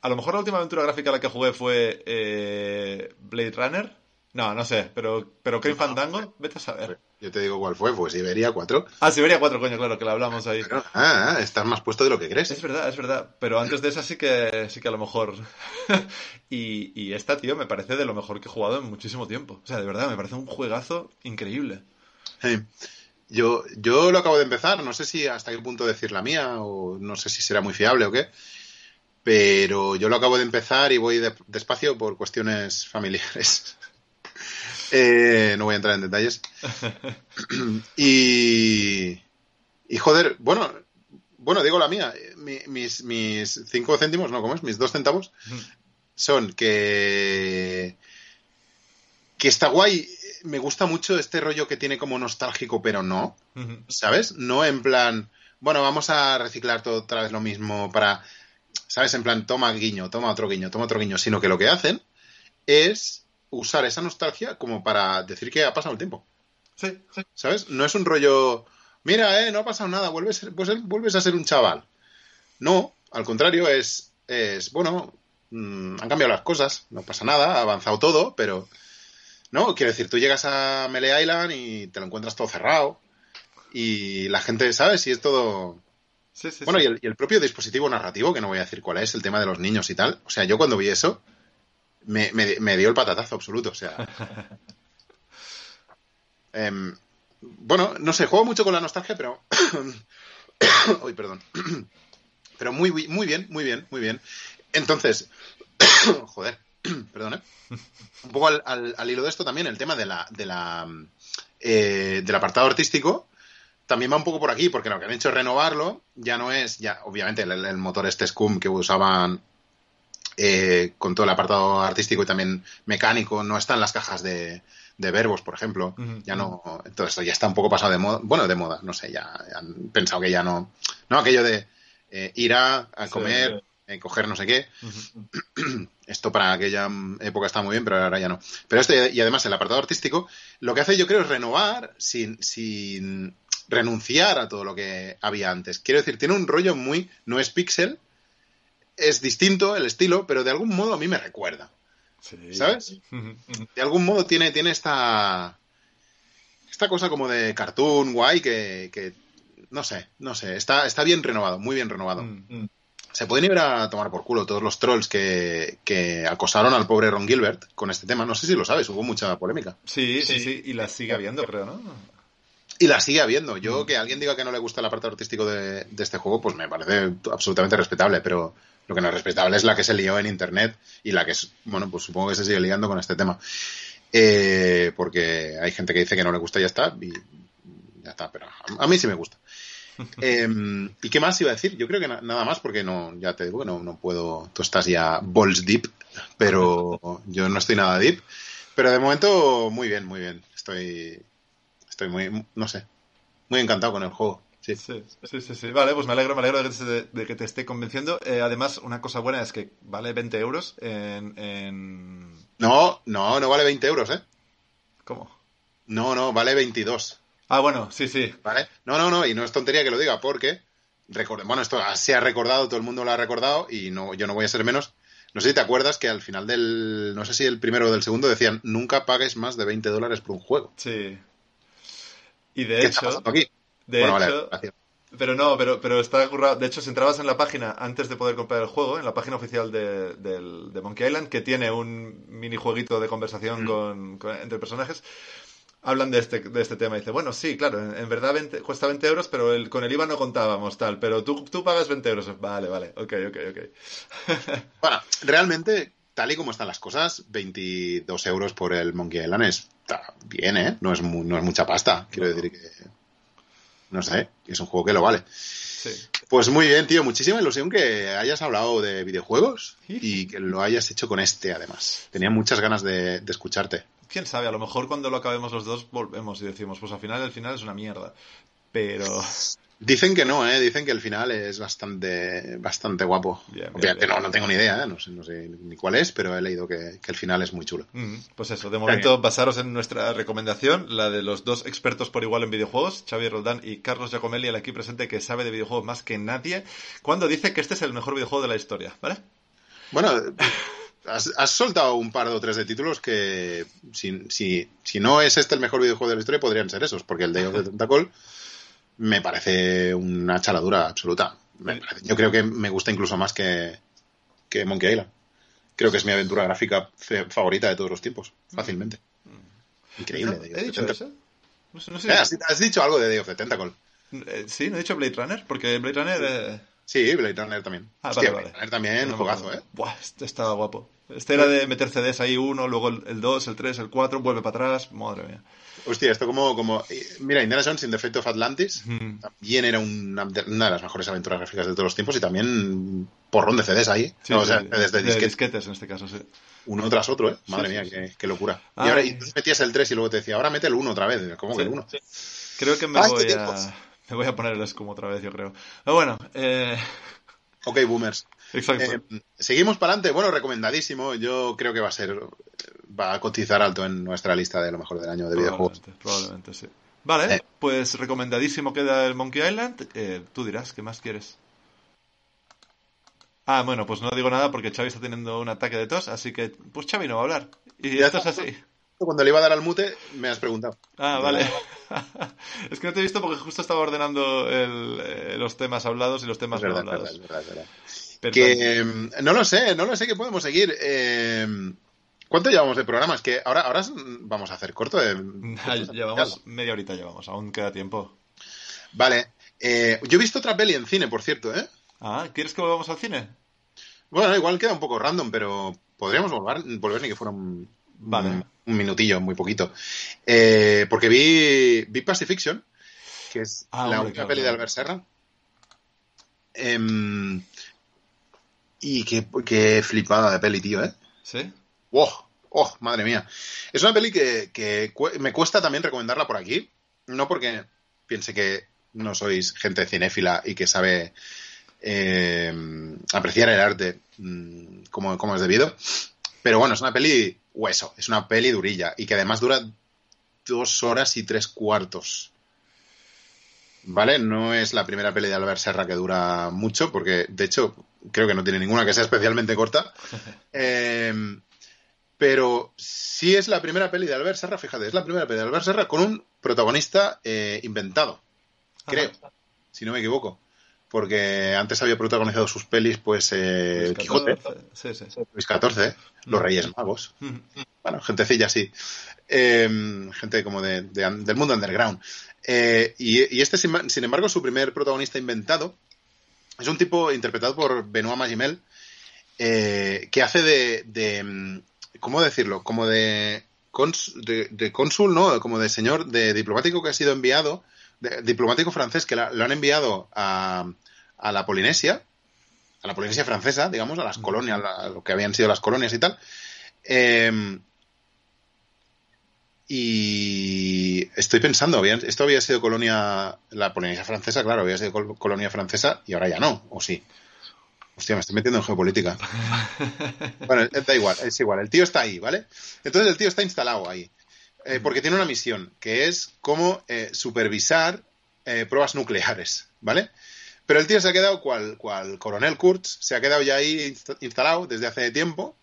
a lo mejor la última aventura gráfica a la que jugué fue eh, Blade Runner. No, no sé, pero, pero Crane Fandango, vete a saber. Yo te digo cuál fue, pues Iberia 4. Ah, Siberia 4, coño, claro, que la hablamos ahí. Ah, ah, estás más puesto de lo que crees. Es verdad, es verdad. Pero antes de esa sí que, sí que a lo mejor. y, y esta, tío, me parece de lo mejor que he jugado en muchísimo tiempo. O sea, de verdad, me parece un juegazo increíble. Yo, yo lo acabo de empezar, no sé si hasta qué punto decir la mía o no sé si será muy fiable o qué, pero yo lo acabo de empezar y voy de- despacio por cuestiones familiares. Eh, no voy a entrar en detalles. y, y joder, bueno, bueno, digo la mía, mi- mis, mis cinco céntimos, no, ¿cómo es? Mis dos centavos son que que está guay. Me gusta mucho este rollo que tiene como nostálgico, pero no. ¿Sabes? No en plan, bueno, vamos a reciclar todo otra vez lo mismo para, ¿sabes? En plan, toma guiño, toma otro guiño, toma otro guiño, sino que lo que hacen es usar esa nostalgia como para decir que ha pasado el tiempo, Sí, sí. ¿sabes? No es un rollo, mira, eh, no ha pasado nada, vuelves, pues, vuelves a ser un chaval. No, al contrario, es, es bueno, mm, han cambiado las cosas, no pasa nada, ha avanzado todo, pero... No, quiero decir, tú llegas a Melee Island y te lo encuentras todo cerrado y la gente, ¿sabes? Si es todo... Sí, sí, Bueno, sí. y el, y el propio dispositivo narrativo, que no voy a decir cuál es, el tema de los niños y tal. O sea, yo cuando vi eso, me, me- me dio el patatazo absoluto. O sea. Em, bueno, no sé, juego mucho con la nostalgia, pero. Uy, perdón. pero muy, muy muy bien, muy bien, muy bien. Entonces. Joder, perdón, ¿eh? Un poco al, al- al hilo de esto también, el tema de la, de la, eh, del apartado artístico también va un poco por aquí, porque lo que han hecho es renovarlo, ya no es, ya, obviamente, el, el motor este Scum que usaban eh, con todo el apartado artístico y también mecánico, no está en las cajas de, de verbos, por ejemplo. Ya no, todo esto ya está un poco pasado de moda, bueno, de moda, no sé, ya han pensado que ya no, no, aquello de eh, ir a, a comer, eh, coger no sé qué. Esto para aquella época está muy bien, pero ahora ya no. Pero esto, y además el apartado artístico, lo que hace yo creo es renovar sin, sin renunciar a todo lo que había antes. Quiero decir, tiene un rollo muy, no es pixel, es distinto el estilo, pero de algún modo a mí me recuerda. ¿Sabes? De algún modo tiene, tiene esta. Esta cosa como de cartoon guay que. que no sé, no sé. Está, está bien renovado, muy bien renovado. Mm, mm. Se pueden ir a tomar por culo todos los trolls que, que acosaron al pobre Ron Gilbert con este tema. No sé si lo sabes, hubo mucha polémica. Sí, sí, sí, y la sigue habiendo, creo, ¿no? Y la sigue habiendo. Yo, que alguien diga que no le gusta la parte artístico de, de este juego, pues me parece absolutamente respetable, pero lo que no es respetable es la que se lió en internet y la que es, bueno, pues supongo que se sigue liando con este tema. Eh, porque hay gente que dice que no le gusta y ya está, y ya está, pero a, a mí sí me gusta. Eh, ¿Y qué más iba a decir? Yo creo que na- nada más porque no, ya te digo que no, no puedo. Tú estás ya balls deep, pero yo no estoy nada deep. Pero de momento, muy bien, muy bien. Estoy, estoy muy, no sé, muy encantado con el juego. Sí. Sí, sí, sí, sí. Vale, pues me alegro, me alegro de que te, de que te esté convenciendo. Eh, además, una cosa buena es que vale 20 euros en... en... No, no, no vale 20 euros, ¿eh? ¿Cómo? No, no, vale 22. Ah, bueno, sí, sí. ¿Vale? No, no, no, y no es tontería que lo diga, porque, record- bueno, esto se ha recordado, todo el mundo lo ha recordado, y no, yo no voy a ser menos. No sé si te acuerdas que al final del, no sé si el primero o del segundo decían, nunca pagues más de 20 dólares por un juego. Sí. Y de ¿Qué está hecho... aquí? De bueno, hecho... vale. Pero no, pero, pero está currado. De hecho, si entrabas en la página antes de poder comprar el juego, en la página oficial de, del- de Monkey Island, que tiene un minijueguito de conversación Mm. con, con- entre personajes, hablan de este, de este tema. Y dice, bueno, sí, claro, en, en verdad 20 cuesta 20 euros, pero el, con el IVA no contábamos tal. Pero tú, tú pagas 20 euros. Vale, vale, ok, ok, ok. Bueno, realmente, tal y como están las cosas, 22 euros por el Monkey Island está bien, ¿eh? No es, mu- no es mucha pasta. Quiero No. decir que, no sé, es un juego que lo vale. Sí. Pues muy bien, tío. Muchísima ilusión que hayas hablado de videojuegos y que lo hayas hecho con este, además. Tenía muchas ganas de, de escucharte. Quién sabe, a lo mejor cuando lo acabemos los dos volvemos y decimos, pues al final el final es una mierda. Pero... Dicen que no, ¿eh? Dicen que el final es bastante, bastante guapo. Bien, Obviamente bien. no, no tengo ni idea, ¿eh? No sé, no sé ni cuál es, pero he leído que, que el final es muy chulo. Mm, Pues eso, de momento basaros en nuestra recomendación, la de los dos expertos por igual en videojuegos, Xavi Roldán y Carlos Giacomelli, el aquí presente que sabe de videojuegos más que nadie, cuando dice que este es el mejor videojuego de la historia, ¿vale? Bueno, has, has soltado un par o tres de títulos que, si, si, si no es este el mejor videojuego de la historia, podrían ser esos, porque el Day of the Tentacle me parece una chaladura absoluta. Me parece- yo creo que me gusta incluso más que, que Monkey Island. Creo que es mi aventura gráfica favorita de todos los tiempos, fácilmente. Increíble. No sé. Eh, has, has dicho algo de Day of the Tentacle. Eh, sí, no he dicho Blade Runner, porque Blade Runner... eh, Sí, Blade Runner también. Ah, Hostia, vale, vale. Blade Runner también, no juegazo, acuerdo. ¿eh? Buah, este estaba guapo. Este era de meter CDs ahí uno, luego el 2, el 3, el 4, vuelve para atrás, madre mía. Hostia, esto como, como... Mira, Indiana Jones in the Fate of Atlantis Mm. también era una de, una de las mejores aventuras gráficas de todos los tiempos y también porrón de CDs ahí. Sí, No, o sí, sea, sí, CDs de de disquete, disquetes en este caso, sí. uno tras otro, ¿eh? Madre mía, qué, qué locura. Ay. Y ahora y metías el 3 y luego te decía, ahora mete el 1 otra vez. ¿Cómo que el Sí. 1? Creo que me Ay, voy a... tiempos. Me voy a poner el escumo otra vez, yo creo. Pero bueno, eh... Ok, boomers. Exacto. Eh, seguimos para adelante. Bueno, recomendadísimo. Yo creo que va a ser... Va a cotizar alto en nuestra lista de lo mejor del año de videojuegos. probablemente, probablemente, sí. Vale, Eh. pues recomendadísimo queda el Monkey Island. Eh, tú dirás, ¿qué más quieres? Ah, bueno, pues no digo nada porque Xavi está teniendo un ataque de tos, así que pues Xavi no va a hablar. Y Ya esto es así. Cuando le iba a dar al mute, me has preguntado. Ah, vale. es que no te he visto porque justo estaba ordenando el, eh, los temas hablados y los temas no verdad, hablados. verdad, verdad. Que mm, no lo sé, no lo sé que podemos seguir. Eh, ¿Cuánto llevamos de programa? Es que ahora, ahora mm, vamos a hacer corto. De, llevamos media horita, llevamos, aún queda tiempo. Vale. Eh, yo he visto otra peli en cine, por cierto, ¿eh? Ah, ¿quieres que volvamos al cine? Bueno, igual queda un poco random, pero podríamos volver, volver ni que fuera un, Vale. Un, minutillo, muy poquito. Eh, porque vi, vi Pacifiction, que es Ah, la última peli de. Albert Serra. Em, y qué, qué flipada de peli, tío, ¿eh? ¿Sí? ¡Oh! ¡Oh! Madre mía. Es una peli que, que cu- me cuesta también recomendarla por aquí. No porque piense que no sois gente cinéfila y que sabe eh, apreciar el arte mm, como, como es debido. Pero bueno, es una peli hueso, es una peli durilla y que además dura dos horas y tres cuartos. ¿Vale? No es la primera peli de Albert Serra que dura mucho, porque de hecho creo que no tiene ninguna que sea especialmente corta. Eh, pero sí es la primera peli de Albert Serra, fíjate, es la primera peli de Albert Serra con un protagonista eh, inventado, creo, si no me equivoco. Porque antes había protagonizado sus pelis, pues, eh, Luis Quijote, XIV, Sí, sí. Luis XIV, Los Reyes Magos. Bueno, gentecilla así. Eh, gente como de, de- del mundo underground. Eh, y, y este, sin, sin embargo, su primer protagonista inventado es un tipo interpretado por Benoit Magimel, eh, que hace de, de, mm, ¿Cómo decirlo? Como de, cons- de, cónsul, ¿no? Como de señor, de diplomático que ha sido enviado, diplomático francés que la- lo han enviado a, a la Polinesia, a la Polinesia francesa, digamos, a las colonias, a lo que habían sido las colonias y tal. Eh, y estoy pensando, habían- esto había sido colonia, la Polinesia francesa, claro, había sido col- colonia francesa y ahora ya no, o sí. Hostia, me estoy metiendo en geopolítica. bueno, eh, da igual, es igual, el tío está ahí, ¿vale? Entonces el tío está instalado ahí, eh, porque tiene una misión, que es cómo eh, supervisar eh, pruebas nucleares, ¿vale? Pero el tío se ha quedado, cual, cual coronel Kurtz, se ha quedado ya ahí inst- instalado desde hace tiempo.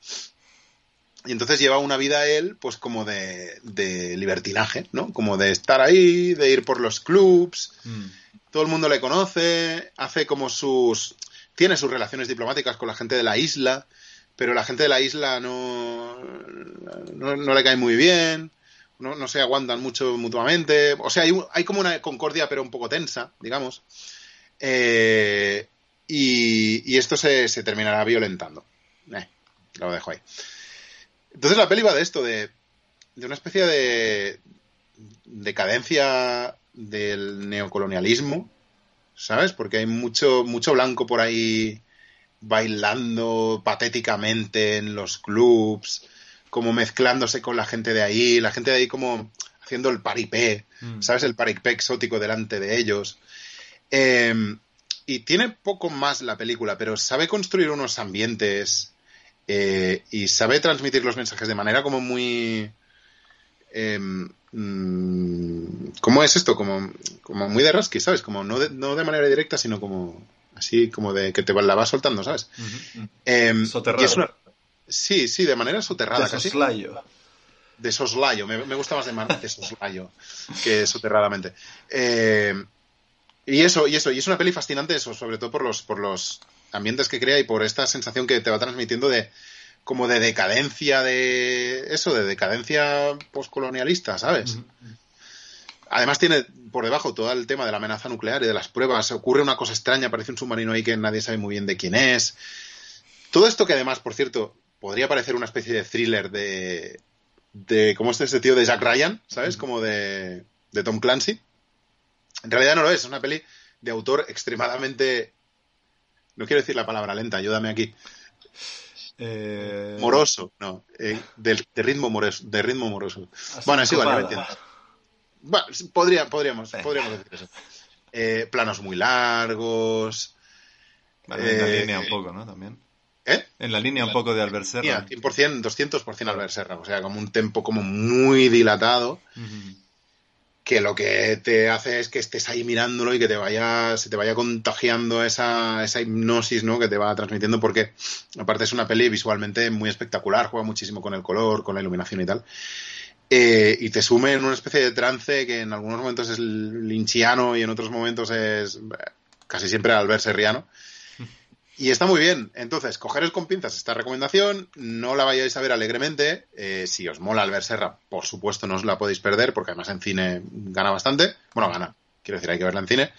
Y entonces lleva una vida él, pues como de, de libertinaje, ¿no? Como de estar ahí, de ir por los clubs, Mm. todo el mundo le conoce, hace como sus... tiene sus relaciones diplomáticas con la gente de la isla, pero la gente de la isla no, no, no le cae muy bien, no, no se aguantan mucho mutuamente, o sea, hay, hay como una concordia pero un poco tensa, digamos, Eh, y, y esto se, se terminará violentando. Eh, lo dejo ahí. Entonces la peli va de esto, de, de una especie de decadencia del neocolonialismo, ¿sabes? Porque hay mucho, mucho blanco por ahí bailando patéticamente en los clubs, como mezclándose con la gente de ahí, la gente de ahí como haciendo el paripé, Mm. ¿sabes? El paripé exótico delante de ellos. Eh, y tiene poco más la película, pero sabe construir unos ambientes eh, y sabe transmitir los mensajes de manera como muy... eh, mm, ¿Cómo es esto? Como, como muy de rasky, ¿sabes? Como no de, no de manera directa, sino como así, como de que te la vas soltando, ¿sabes? Y es una- Sí, sí, de manera soterrada De casi. soslayo. De soslayo, me, me gusta más de, de soslayo que soterradamente. Eh, y eso, y eso, y es una peli fascinante eso, sobre todo por los, por los ambientes que crea y por esta sensación que te va transmitiendo de como de decadencia de eso, de decadencia postcolonialista, ¿sabes? Además tiene por debajo todo el tema de la amenaza nuclear y de las pruebas. Ocurre una cosa extraña, aparece un submarino ahí que nadie sabe muy bien de quién es. Todo esto que además, por cierto, podría parecer una especie de thriller de... de ¿Cómo es ese tío de Jack Ryan? ¿Sabes? Como de, de Tom Clancy. En realidad no lo es, es una peli de autor extremadamente... No quiero decir la palabra lenta, ayúdame aquí. Eh, Moroso, no. eh, de, de ritmo moroso. De ritmo moroso. Bueno, es igual, ya me entiendes. Bueno, podría, podríamos, podríamos decir eso. Eh, planos muy largos. Bueno, en la Eh, línea un poco, ¿no? También. ¿Eh? En la línea un poco de Albert Serra. Mira, 100%, 200% Albert Serra. O sea, como un tempo como muy dilatado Ujú. Que lo que te hace es que estés ahí mirándolo y que te vaya, se te vaya contagiando esa, esa hipnosis, ¿no? Que te va transmitiendo porque aparte es una peli visualmente muy espectacular, juega muchísimo con el color, con la iluminación y tal. Eh, y te sume en una especie de trance que en algunos momentos es linchiano y en otros momentos es eh, casi siempre Albert Serriano. Y está muy bien. Entonces, cogeros con pinzas esta recomendación, no la vayáis a ver alegremente. Eh, si os mola Albert Serra, por supuesto no os la podéis perder, porque además en cine gana bastante. Bueno, gana. Quiero decir, hay que verla en cine.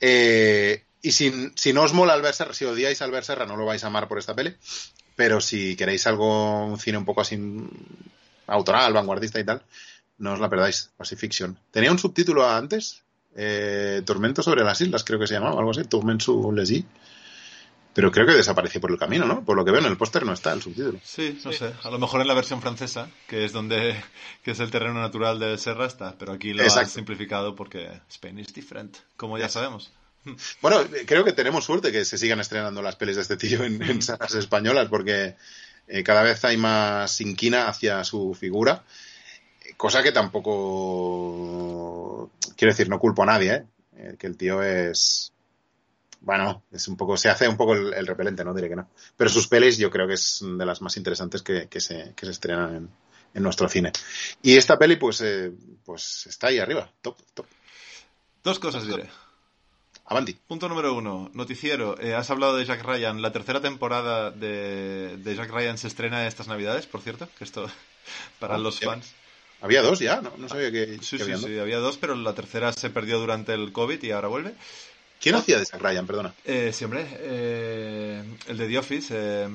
Eh, y si, si no os mola Albert Serra, si odiáis a Albert Serra, no lo vais a amar por esta peli. Pero si queréis algo, un cine un poco así autoral, vanguardista y tal, no os la perdáis. Pacifiction. Tenía un subtítulo antes, eh, Tormento sobre las islas, creo que se llamaba, algo así, Tourment sur les îles. Pero creo que desapareció por el camino, ¿no? Por lo que veo en el póster no está el subtítulo. Sí, no sé. A lo mejor en la versión francesa, que es donde que es el terreno natural de Serra está, pero aquí lo Exacto. han simplificado porque Spain is different, como ya sabemos. Bueno, creo que tenemos suerte que se sigan estrenando las pelis de este tío en, en salas españolas porque eh, cada vez hay más inquina hacia su figura, cosa que tampoco quiero decir, no culpo a nadie, ¿eh? Eh, que el tío es bueno, es un poco, se hace un poco el, el, repelente, no diré que no. Pero sus pelis yo creo que es de las más interesantes que, que, se, que se, estrenan en, en, nuestro cine. Y esta peli, pues, eh, pues está ahí arriba, top, top. Dos cosas diré. Avanti. Punto número uno, noticiero. Eh, has hablado de Jack Ryan. La tercera temporada de, de, Jack Ryan se estrena estas navidades, por cierto, que esto para oh, los fans. Había dos ya, no, no sabía que. Sí, que sí, sí, había dos, pero la tercera se perdió durante el COVID y ahora vuelve. ¿Quién hacía de Jack Ryan, perdona? Eh, sí, hombre, eh, el de The Office. Eh...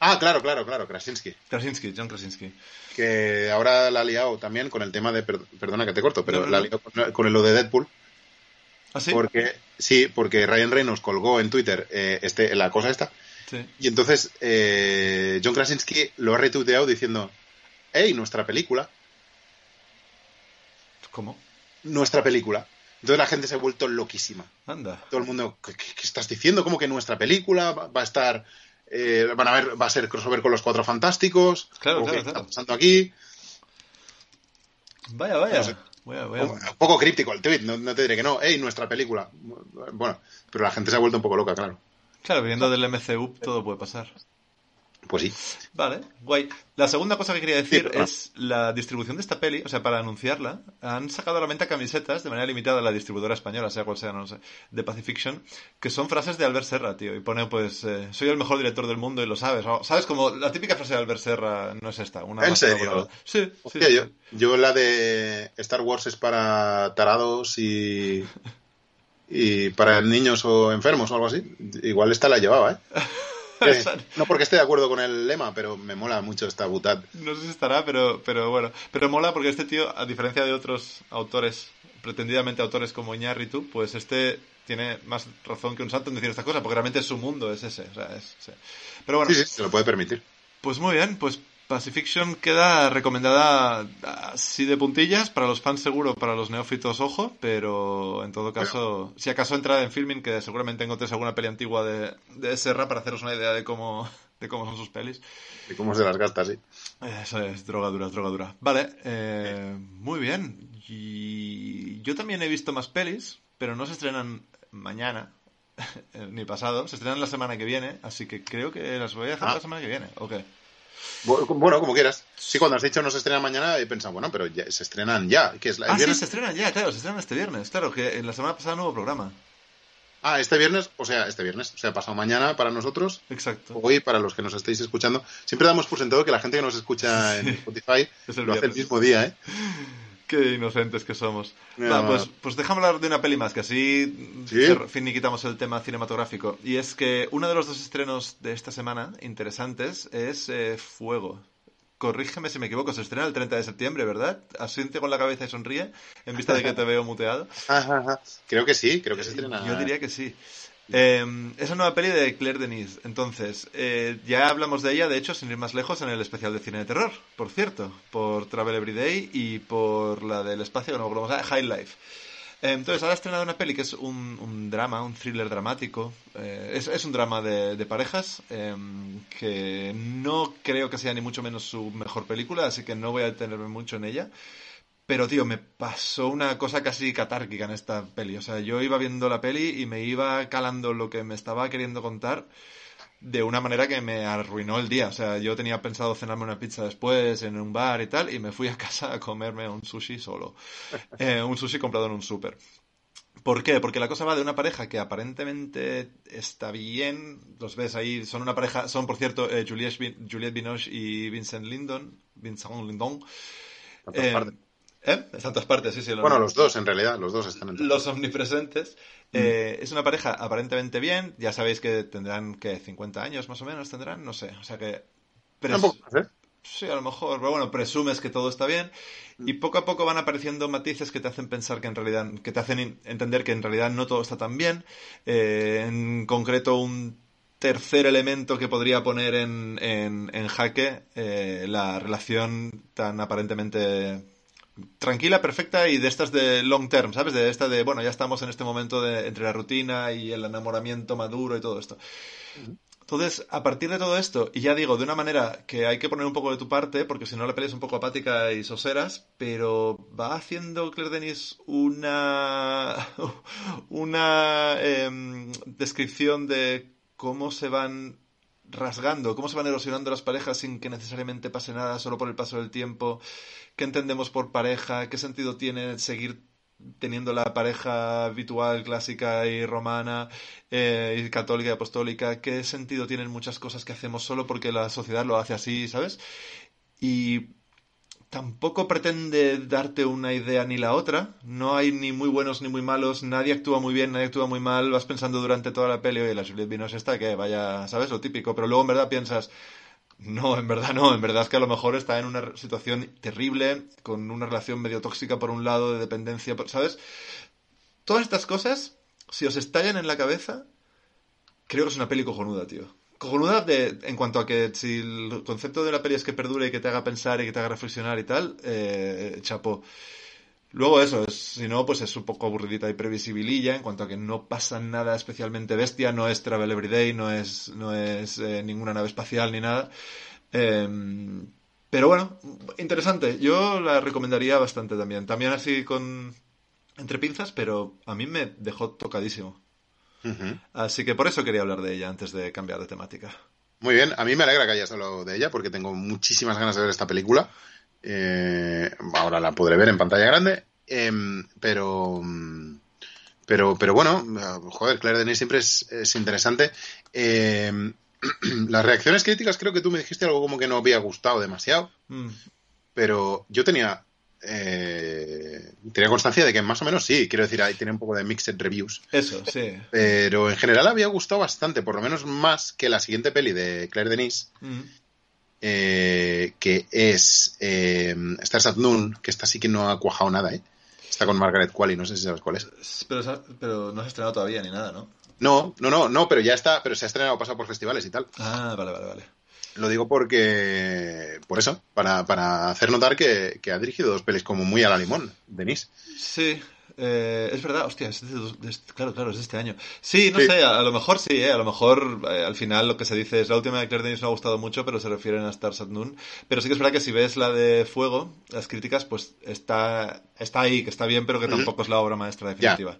Ah, claro, claro, claro, Krasinski. Krasinski, John Krasinski. Que ahora la ha liado también con el tema de. Perdona que te corto, pero no, no, la ha liado con, con lo de Deadpool. ¿Ah, sí? Porque, sí, porque Ryan Reynolds colgó en Twitter eh, este, la cosa esta. Sí. Y entonces eh, John Krasinski lo ha retuiteado diciendo: ¡Hey, nuestra película! ¿Cómo? Nuestra película. Entonces la gente se ha vuelto loquísima. Anda. Todo el mundo, ¿qué, qué estás diciendo? ¿Cómo que nuestra película va, a estar, eh, van a ver, va a ser crossover con los Cuatro Fantásticos? Claro, claro, ¿Qué claro. está pasando aquí? Vaya, vaya. No sé. Vaya, vaya. Un, un poco críptico el tweet, no, no, te diré que no. ¡Ey, nuestra película! Bueno, pero la gente se ha vuelto un poco loca, claro. Claro, viniendo del MCU todo puede pasar. Pues sí. Vale, guay. La segunda cosa que quería decir Sí, es la distribución de esta peli, o sea, para anunciarla, han sacado a la venta camisetas de manera limitada la distribuidora española, sea cual sea, no sé, de Pacifiction, que son frases de Albert Serra, tío, y pone, pues, eh, soy el mejor director del mundo y lo sabes, o- ¿sabes? Como la típica frase de Albert Serra no es esta, una ¿En serio? Sí, sí, Hostia, sí. yo, yo la de Star Wars es para tarados y, y para niños o enfermos o algo así. Igual esta la llevaba, ¿eh? Eh, no porque esté de acuerdo con el lema, pero me mola mucho esta butad. No sé si estará, pero, pero bueno. Pero mola porque este tío, a diferencia de otros autores, pretendidamente autores como Iñárritu, pues este tiene más razón que un santo en decir esta cosa, porque realmente su mundo es ese. O sea, es, sí. Pero bueno, Sí, sí, se lo puede permitir. pues muy bien, pues Pacifiction queda recomendada así de puntillas, para los fans seguro, para los neófitos ojo, pero en todo caso, si acaso entra en filming, que seguramente encontréis alguna peli antigua de, de Serra para haceros una idea de cómo, de cómo son sus pelis. Y cómo se las gasta, sí. Eso es, drogadura, drogadura. Vale, eh, muy bien. Y yo también he visto más pelis, pero no se estrenan mañana ni pasado. Se estrenan la semana que viene, así que creo que las voy a dejar Ah. la semana que viene. Ok. Bu- Bueno, como quieras. Sí, cuando has dicho no se estrena mañana, he pensado, bueno, pero ya, se estrenan ya. ¿Qué es la, Ah, sí, se estrenan ya, claro, se estrenan este viernes. Claro, que en la semana pasada hubo programa. Ah, este viernes, o sea, este viernes, o sea, pasado mañana para nosotros, Exacto. hoy para los que nos estéis escuchando. Siempre damos por sentado que la gente que nos escucha en Spotify Es el lo hace el mismo día, ¿eh? Qué inocentes que somos. Va. pues, pues déjame hablar de una peli más, que así ¿Sí? finiquitamos el tema cinematográfico. Y es que uno de los dos estrenos de esta semana interesantes es eh, Fuego. Corrígeme si me equivoco, se estrena el 30 de septiembre, ¿verdad? Asiente con la cabeza y sonríe, en vista de que te veo muteado. Creo que sí, creo que se estrena. Yo diría que sí. Eh, es una nueva peli de Claire Denis. Entonces, eh, ya hablamos de ella, de hecho, sin ir más lejos, en el especial de cine de terror, por cierto, por Travel Everyday y por la del espacio, no me acuerdo High Life. Eh, entonces, ahora ha estrenado una peli que es un, drama, un thriller dramático. Eh, es, es un drama de, de parejas eh, que no creo que sea ni mucho menos su mejor película, así que no voy a detenerme mucho en ella. Pero, tío, me pasó una cosa casi catárquica en esta peli. O sea, yo iba viendo la peli y me iba calando lo que me estaba queriendo contar de una manera que me arruinó el día. O sea, yo tenía pensado cenarme una pizza después en un bar y tal, y me fui a casa a comerme un sushi solo. Eh, un sushi comprado en un súper. ¿Por qué? Porque la cosa va de una pareja que aparentemente está bien. Los ves ahí, son una pareja, son por cierto eh, Juliette, Bin- Juliette Binoche y Vincent Lindon. Vincent Lindon. Eh. ¿Eh? En tantas partes, sí, sí. Bueno, los dos, en realidad, los dos están en todas los omnipresentes. Eh, es una pareja aparentemente bien. Ya sabéis que tendrán, que 50 años más o menos tendrán, no sé. O sea que... Tampoco, ¿eh? Sí, a lo mejor, pero bueno, presumes que todo está bien y poco a poco van apareciendo matices que te hacen pensar que en realidad, que te hacen entender que en realidad no todo está tan bien. Eh, en concreto, un tercer elemento que podría poner en, en, en jaque eh, la relación tan aparentemente tranquila, perfecta y de estas de long term, ¿sabes? De esta de, bueno, ya estamos en este momento de, entre la rutina y el enamoramiento maduro y todo esto. Entonces, a partir de todo esto, y ya digo, de una manera que hay que poner un poco de tu parte, porque si no la peli es un poco apática y soseras, pero va haciendo Claire Denis una, una em, descripción de cómo se van rasgando, cómo se van erosionando las parejas sin que necesariamente pase nada, solo por el paso del tiempo, qué entendemos por pareja, qué sentido tiene seguir teniendo la pareja habitual, clásica y romana, eh, y católica y apostólica, qué sentido tienen muchas cosas que hacemos solo porque la sociedad lo hace así, ¿sabes? Y tampoco pretende darte una idea ni la otra, no hay ni muy buenos ni muy malos, nadie actúa muy bien, nadie actúa muy mal, vas pensando durante toda la peli, oye, la Juliette Binoche está, que vaya, ¿sabes? Lo típico, pero luego en verdad piensas, no, en verdad no. En verdad es que a lo mejor está en una situación terrible, con una relación medio tóxica por un lado, de dependencia, ¿sabes? Todas estas cosas, si os estallan en la cabeza, creo que es una peli cojonuda, tío. Cojonuda de, en cuanto a que si el concepto de la peli es que perdure y que te haga pensar y que te haga reflexionar y tal, eh, chapo. Luego eso, es, si no, pues es un poco aburridita y previsibililla en cuanto a que no pasa nada especialmente bestia, no es Travel Everyday, no es, no es eh, ninguna nave espacial ni nada. Em, pero bueno, interesante. Yo la recomendaría bastante también. También así con entre pinzas, pero a mí me dejó tocadísimo. Así que por eso quería hablar de ella antes de cambiar de temática. Muy bien, a mí me alegra que hayas hablado de ella porque tengo muchísimas ganas de ver esta película. Eh, ahora la podré ver en pantalla grande. Em, pero, pero, pero bueno, joder, Claire Denis siempre es, interesante. Em, las reacciones críticas, creo que tú me dijiste algo como que no había gustado demasiado. Mm. Pero yo tenía eh, tenía constancia de que más o menos sí, quiero decir, ahí tiene un poco de mixed reviews. Eso, sí. Pero en general había gustado bastante, por lo menos más que la siguiente peli de Claire Denis, mm. Eh, que es eh, Stars at Noon, que esta sí que no ha cuajado nada, ¿eh? Está con Margaret Qualley, no sé si sabes cuál es. Pero, pero no se ha estrenado todavía ni nada, ¿no? No, no, no, no, pero ya está, pero se ha estrenado, pasado por festivales y tal. Ah, vale, vale, vale. Lo digo porque, por eso, para, para hacer notar que, que, ha dirigido dos pelis como muy a la limón, Denise. Sí, eh, es verdad, hostia, es claro, claro, es de este año. Sí, no sé, a, lo mejor sí, eh, a lo mejor eh, al final lo que se dice es la última de Claire Denis me ha gustado mucho, pero se refieren a Stars at Noon. Pero sí que es verdad que si ves la de Fuego, las críticas, pues está, está ahí, que está bien, pero que tampoco es la obra maestra definitiva.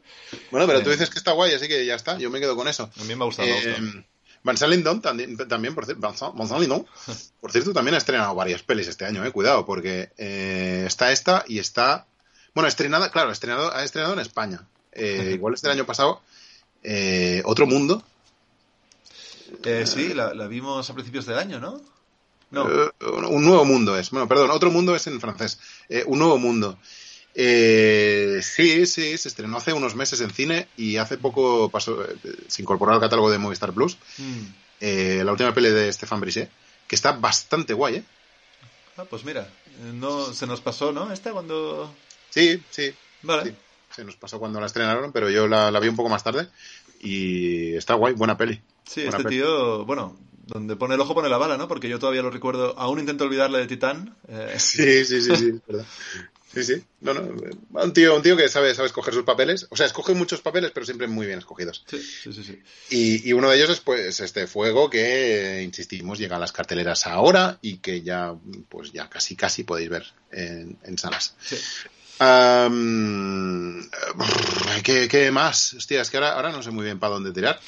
Bueno, pero tú dices que está guay, así que ya está, yo me quedo con eso. A mí me ha gustado, Van Lindon también, también por cierto, por cierto, también ha estrenado varias pelis este año, eh, cuidado, porque está esta y está bueno, estrenada, claro, estrenado, ha estrenado en España. Eh, igual este año pasado, eh, Otro Mundo. Eh, sí, la, vimos a principios del año, ¿no? No. un nuevo mundo es. Bueno, perdón, Otro Mundo es en francés. un nuevo mundo. Sí, sí, se estrenó hace unos meses en cine y hace poco pasó, se incorporó al catálogo de Movistar Plus. Mm. la última peli de Stefan Brisset, que está bastante guay, ¿eh? Ah, pues mira, no se nos pasó, ¿no? Esta cuando Sí, sí. Vale. Se nos pasó cuando la estrenaron, pero yo la, vi un poco más tarde y está guay, buena peli. Sí, este tío, bueno, donde pone el ojo pone la bala, ¿no? Porque yo todavía lo recuerdo, aún intento olvidarle de Titán. Eh. Sí, sí, sí, sí, verdad. Sí, sí. No, no. Un tío, un tío que sabe, sabe escoger sus papeles. O sea, escoge muchos papeles, pero siempre muy bien escogidos. Sí, sí, sí. sí. Y, y, uno de ellos es pues este Fuego que, insistimos, llega a las carteleras ahora y que ya, pues ya casi, casi podéis ver en, en salas. Sí. ¿qué, más? Hostia, es que ahora, ahora no sé muy bien para dónde tirar.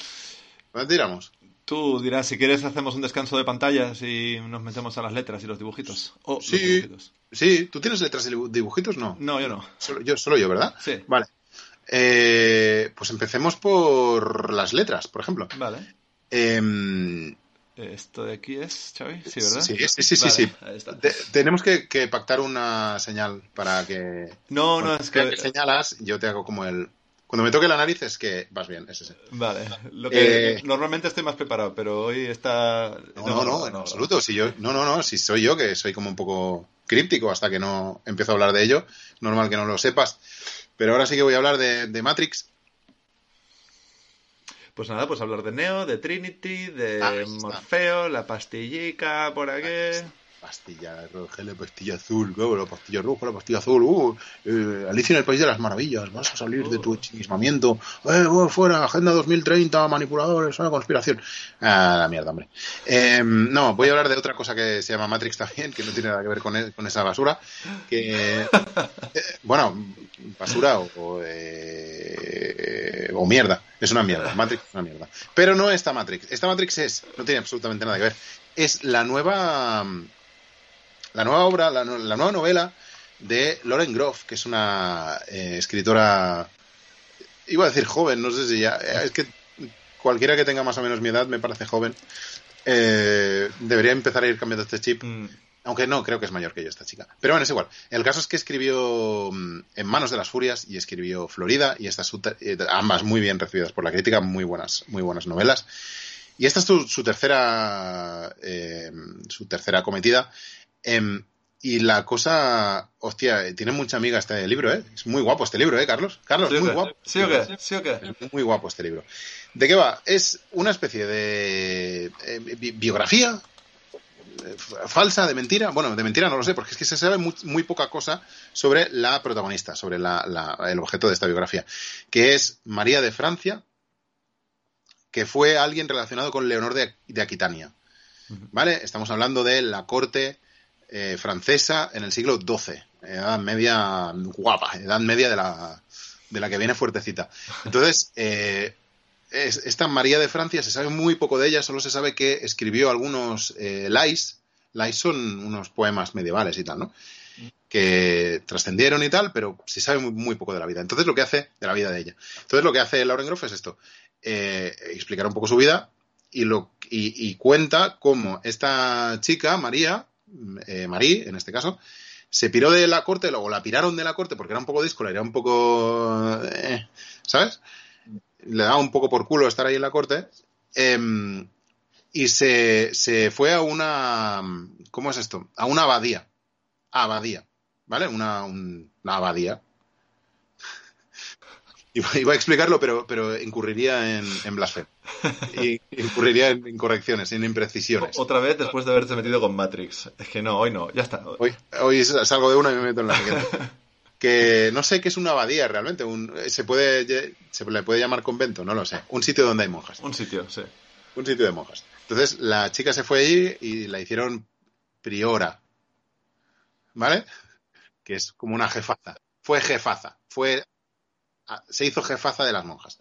¿Dónde tiramos? Tú dirás, si quieres hacemos un descanso de pantallas y nos metemos a las letras y los dibujitos. sí, sí. ¿Tú tienes letras y dibujitos? No. No, yo no. Solo yo, solo yo ¿verdad? Sí. Vale. Eh, pues empecemos por las letras, por ejemplo. Vale. Eh, esto de aquí es, Xavi, sí, ¿verdad? Sí, sí, sí, sí. tenemos que, pactar una señal para que... No, no, es que... señalas, yo te hago como el... Cuando me toque la nariz es que vas bien, es ese. Vale. Lo que eh, normalmente estoy más preparado, pero hoy está... No, no, no, en absoluto. Si yo, no, no, no, si soy yo que soy como un poco críptico hasta que no empiezo a hablar de ello. Normal que no lo sepas. Pero ahora sí que voy a hablar de Matrix pues nada, pues hablar de Neo, de Trinity, de Morfeo, la pastillica por aquí. Pastilla la pastilla azul, luego la pastilla roja, la pastilla azul, uh, eh, Alicia en el País de las Maravillas, vas a salir de tu chimismamiento, eh, oh, fuera, Agenda 2030, manipuladores, una conspiración. Ah, la mierda, hombre. Eh, no, voy a hablar de otra cosa que se llama Matrix también, que no tiene nada que ver con, e- con esa basura, que, eh, bueno, basura o, o, eh, o mierda, es una mierda, Matrix es una mierda. Pero no esta Matrix, esta Matrix es, no tiene absolutamente nada que ver, es la nueva la nueva obra, la, la nueva novela de Lauren Groff, que es una eh, escritora, iba a decir joven, no sé si ya, es que cualquiera que tenga más o menos mi edad me parece joven, eh, debería empezar a ir cambiando este chip. Mm. Aunque no, creo que es mayor que yo esta chica. Pero bueno, es igual. El caso es que escribió mm, En manos de las furias y escribió Florida y estas eh, ambas muy bien recibidas por la crítica, muy buenas, muy buenas novelas. Y esta es su, su tercera eh, su tercera cometida. Eh, y la cosa, hostia, tiene mucha amiga este libro, ¿eh? Es muy guapo este libro, ¿eh, Carlos? Carlos, ¿Sí muy guapo. ¿Sí o qué? ¿Sí o qué? Es muy guapo este libro. ¿De qué va? Es una especie de eh, bi- biografía eh, falsa, de mentira. Bueno, de mentira no lo sé, porque es que se sabe muy, muy poca cosa sobre la protagonista, sobre la- la- el objeto de esta biografía, que es María de Francia, que fue alguien relacionado con Leonor de, de Aquitania. ¿Vale? Estamos hablando de la corte eh, francesa en el siglo XII, edad media guapa, edad media de la, de la que viene fuertecita. Entonces, eh, es- esta María de Francia se sabe muy poco de ella, solo se sabe que escribió algunos eh, lais. Lais son unos poemas medievales y tal, ¿no? Que trascendieron y tal, pero se sabe muy, poco de la vida. Entonces, lo que hace, de la vida de ella. Entonces, lo que hace Lauren Groff es esto: eh, explicar un poco su vida y, lo, y cuenta cómo esta chica, María, eh, Marí, en este caso, se piró de la corte, luego la piraron de la corte porque era un poco díscola, era un poco. eh, ¿Sabes? Le daba un poco por culo estar ahí en la corte. em, y se, se fue a una. ¿Cómo es esto? A una abadía. Abadía. ¿Vale? Una, un- una abadía. Iba, a explicarlo, pero, pero incurriría en, en blasfemia. Y incurriría en incorrecciones, en imprecisiones. Otra vez después de haberte metido con Matrix. Es que no, hoy no, ya está. Hoy, hoy salgo de una y me meto en la siguiente. Que no sé qué es una abadía realmente. Un, se, puede, se le puede llamar convento, no lo sé. Un sitio donde hay monjas. Un sitio, sí. Un sitio de monjas. Entonces la chica se fue allí y la hicieron priora. ¿Vale? Que es como una jefaza. Fue jefaza. Fue. Ah, Se hizo jefaza de las monjas.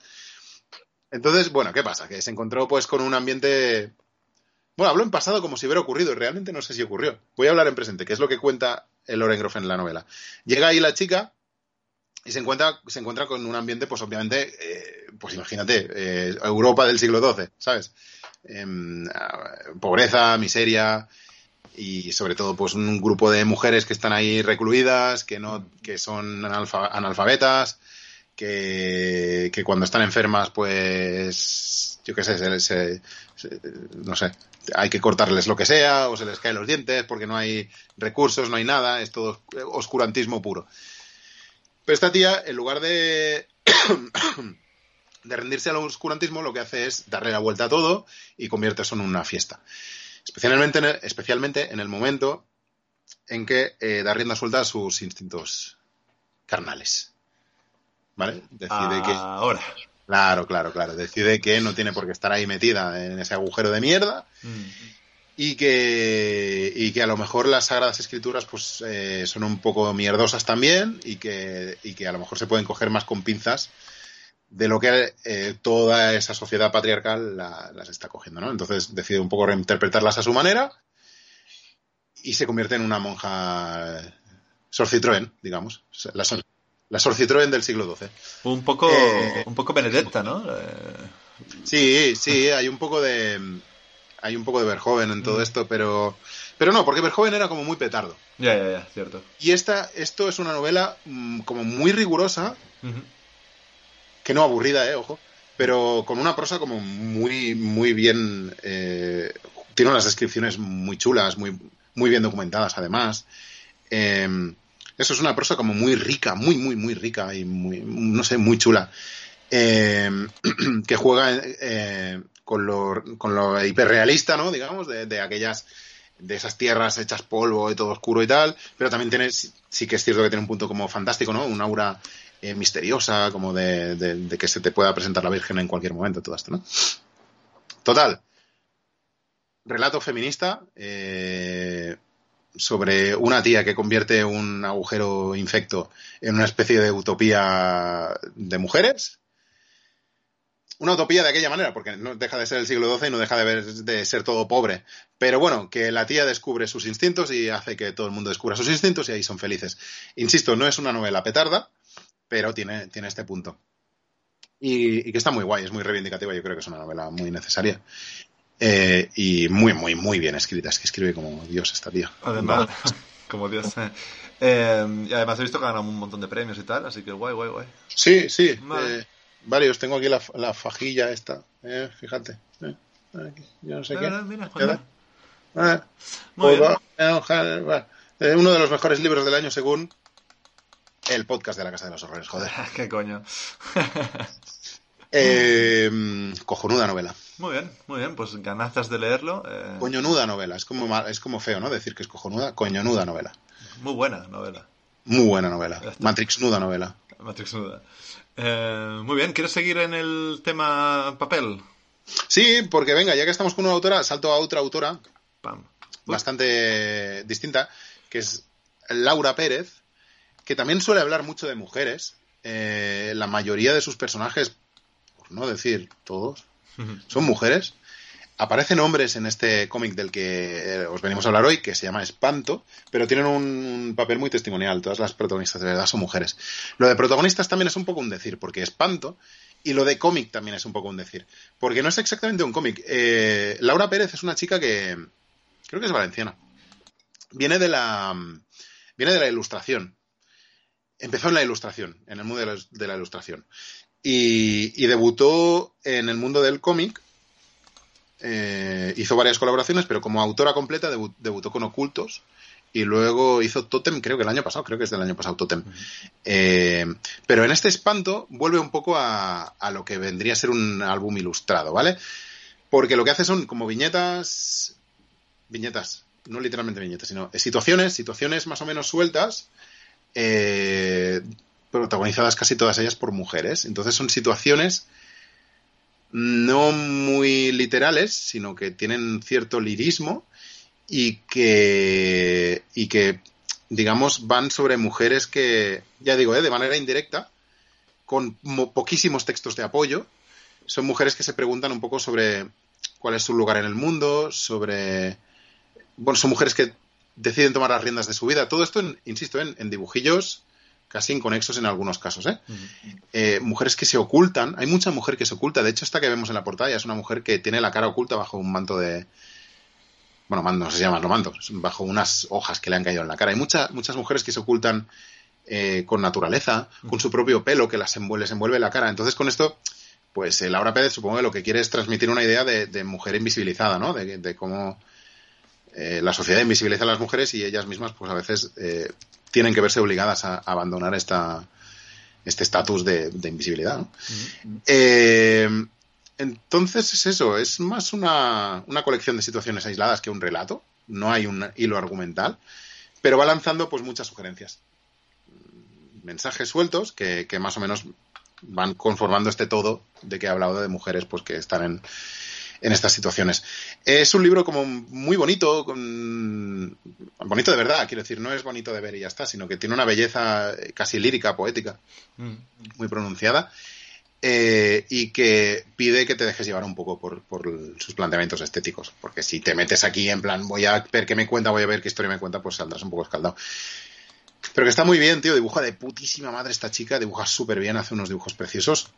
Entonces, bueno, ¿qué pasa? Que se encontró pues con un ambiente. Bueno, hablo en pasado como si hubiera ocurrido, realmente no sé si ocurrió. Voy a hablar en presente, que es lo que cuenta el Orengroff en la novela. Llega ahí la chica y se encuentra, se encuentra con un ambiente, pues obviamente, eh, pues imagínate, eh, Europa del siglo XII, ¿sabes? Em, ah, pobreza, miseria y sobre todo pues un grupo de mujeres que están ahí recluidas, que no, que son analfa- analfabetas, que, cuando están enfermas, pues, yo qué sé, se, se- se- no sé, hay que cortarles lo que sea, o se les caen los dientes, porque no hay recursos, no hay nada, es todo oscurantismo puro. Pero esta tía, en lugar de, de rendirse al oscurantismo, lo que hace es darle la vuelta a todo y convierte eso en una fiesta. Especialmente en el, especialmente en el momento en que eh, da rienda suelta a sus instintos carnales. ¿Vale? Decide que. Ahora. Claro, claro, claro. Decide que no tiene por qué estar ahí metida en ese agujero de mierda Mm. y que, y que a lo mejor las Sagradas Escrituras pues eh, son un poco mierdosas también y que, y que a lo mejor se pueden coger más con pinzas de lo que eh, toda esa sociedad patriarcal la- las está cogiendo, ¿no? Entonces decide un poco reinterpretarlas a su manera y se convierte en una monja Sor Citroën, digamos. La Sor, la Sor Citroën del siglo XII. Un poco, Eh, un poco Benedetta, ¿no? Eh, Sí, sí, hay un poco de hay un poco de Verjoven en todo esto, pero pero no, porque Verjoven era como muy petardo. ya, ya, ya, cierto. Y esta esto es una novela mm, como muy rigurosa, que no aburrida, eh, ojo, pero con una prosa como muy muy bien eh, tiene unas descripciones muy chulas, muy muy bien documentadas además. Eh, eso es una prosa como muy rica, muy muy muy rica y muy no sé, muy chula. Eh, que juega eh, con, lo, con lo hiperrealista, ¿no? Digamos, de, de aquellas de esas tierras hechas polvo y todo oscuro y tal, pero también tiene, sí que es cierto que tiene un punto como fantástico, ¿no? Un aura eh, misteriosa, como de, de, que se te pueda presentar la Virgen en cualquier momento, todo esto, ¿no? Total. Relato feminista sobre una tía que convierte un agujero infecto en una especie de utopía de mujeres una utopía de aquella manera, porque no deja de ser el siglo XII y no deja de, ver, de ser todo pobre. Pero bueno, que la tía descubre sus instintos y hace que todo el mundo descubra sus instintos y ahí son felices. Insisto, no es una novela petarda, pero tiene, tiene este punto. Y, que está muy guay, es muy reivindicativa, yo creo que es una novela muy necesaria. Eh, y muy, muy, muy bien escrita, es que escribe como Dios esta tía. Además, como Dios. Eh. Eh, y además he visto que ganado un montón de premios y tal, así que guay, guay, guay. Sí, sí varios. Tengo aquí la, la fajilla esta. Eh, fíjate. Eh, yo no sé qué. Mira, eh, Muy eh, uno de los mejores libros del año según el podcast de la Casa de los Horrores, joder. ¿Qué coño? cojonuda novela. Muy bien, muy bien, pues ganazas de leerlo. Eh... Coñonuda novela, es como, es como feo, ¿no? Decir que es cojonuda, coñonuda novela. Muy buena novela. Muy buena novela. Matrix nuda novela. Matrix nuda. Eh, muy bien, ¿quieres seguir en el tema papel? Sí, porque venga, ya que estamos con una autora, salto a otra autora bastante distinta, que es Laura Pérez, que también suele hablar mucho de mujeres. Eh, la mayoría de sus personajes, por no decir todos, son mujeres. Aparecen hombres en este cómic del que eh, os venimos a hablar hoy, que se llama Espanto, pero tienen un papel muy testimonial. Todas las protagonistas de verdad son mujeres. Lo de protagonistas también es un poco un decir, porque Espanto y lo de cómic también es un poco un decir. Porque no es exactamente un cómic. Eh, Laura Pérez es una chica que creo que es valenciana. Viene de la viene de la ilustración. Empezó en la ilustración, en el mundo de la, ilustración. Y, debutó en el mundo del cómic eh, hizo varias colaboraciones, pero como autora completa debutó con Ocultos y luego hizo Totem, creo que el año pasado, creo que es del año pasado Totem. Eh, pero en este espanto vuelve un poco a, lo que vendría a ser un álbum ilustrado, ¿vale? Porque lo que hace son como viñetas, viñetas, no literalmente viñetas, sino situaciones, situaciones más o menos sueltas, eh, protagonizadas casi todas ellas por mujeres. Entonces son situaciones no muy literales, sino que tienen cierto lirismo y que, y que digamos, van sobre mujeres que, ya digo, ¿eh? de manera indirecta, con poquísimos textos de apoyo, son mujeres que se preguntan un poco sobre cuál es su lugar en el mundo, sobre... Bueno, son mujeres que deciden tomar las riendas de su vida. Todo esto, insisto, en, en dibujillos casi inconexos en algunos casos. ¿eh? ¿eh? mujeres que se ocultan, hay mucha mujer que se oculta, de hecho esta que vemos en la portada es una mujer que tiene la cara oculta bajo un manto de... Bueno, no se llama los mantos, bajo unas hojas que le han caído en la cara. Hay muchas muchas mujeres que se ocultan eh, con naturaleza, con su propio pelo que las envuelve, les envuelve la cara. Entonces con esto, pues eh, Laura Pérez supongo que lo que quiere es transmitir una idea de, mujer invisibilizada, ¿no? De, cómo la sociedad invisibiliza a las mujeres y ellas mismas, pues a veces tienen que verse obligadas a, abandonar esta, este estatus de, invisibilidad. Eh, entonces es eso, es más una, colección de situaciones aisladas que un relato, no hay un hilo argumental, pero va lanzando pues muchas sugerencias, mensajes sueltos que, que más o menos van conformando este todo de que he hablado de mujeres pues que están en, en estas situaciones. Es un libro como muy bonito, bonito de verdad, quiero decir, no es bonito de ver y ya está, sino que tiene una belleza casi lírica, poética, mm. muy pronunciada. Eh, y que pide que te dejes llevar un poco por, sus planteamientos estéticos. Porque si te metes aquí en plan, voy a ver qué me cuenta, voy a ver qué historia me cuenta, pues saldrás un poco escaldado. Pero que está muy bien, tío. Dibuja de putísima madre esta chica, dibuja súper bien, hace unos dibujos preciosos.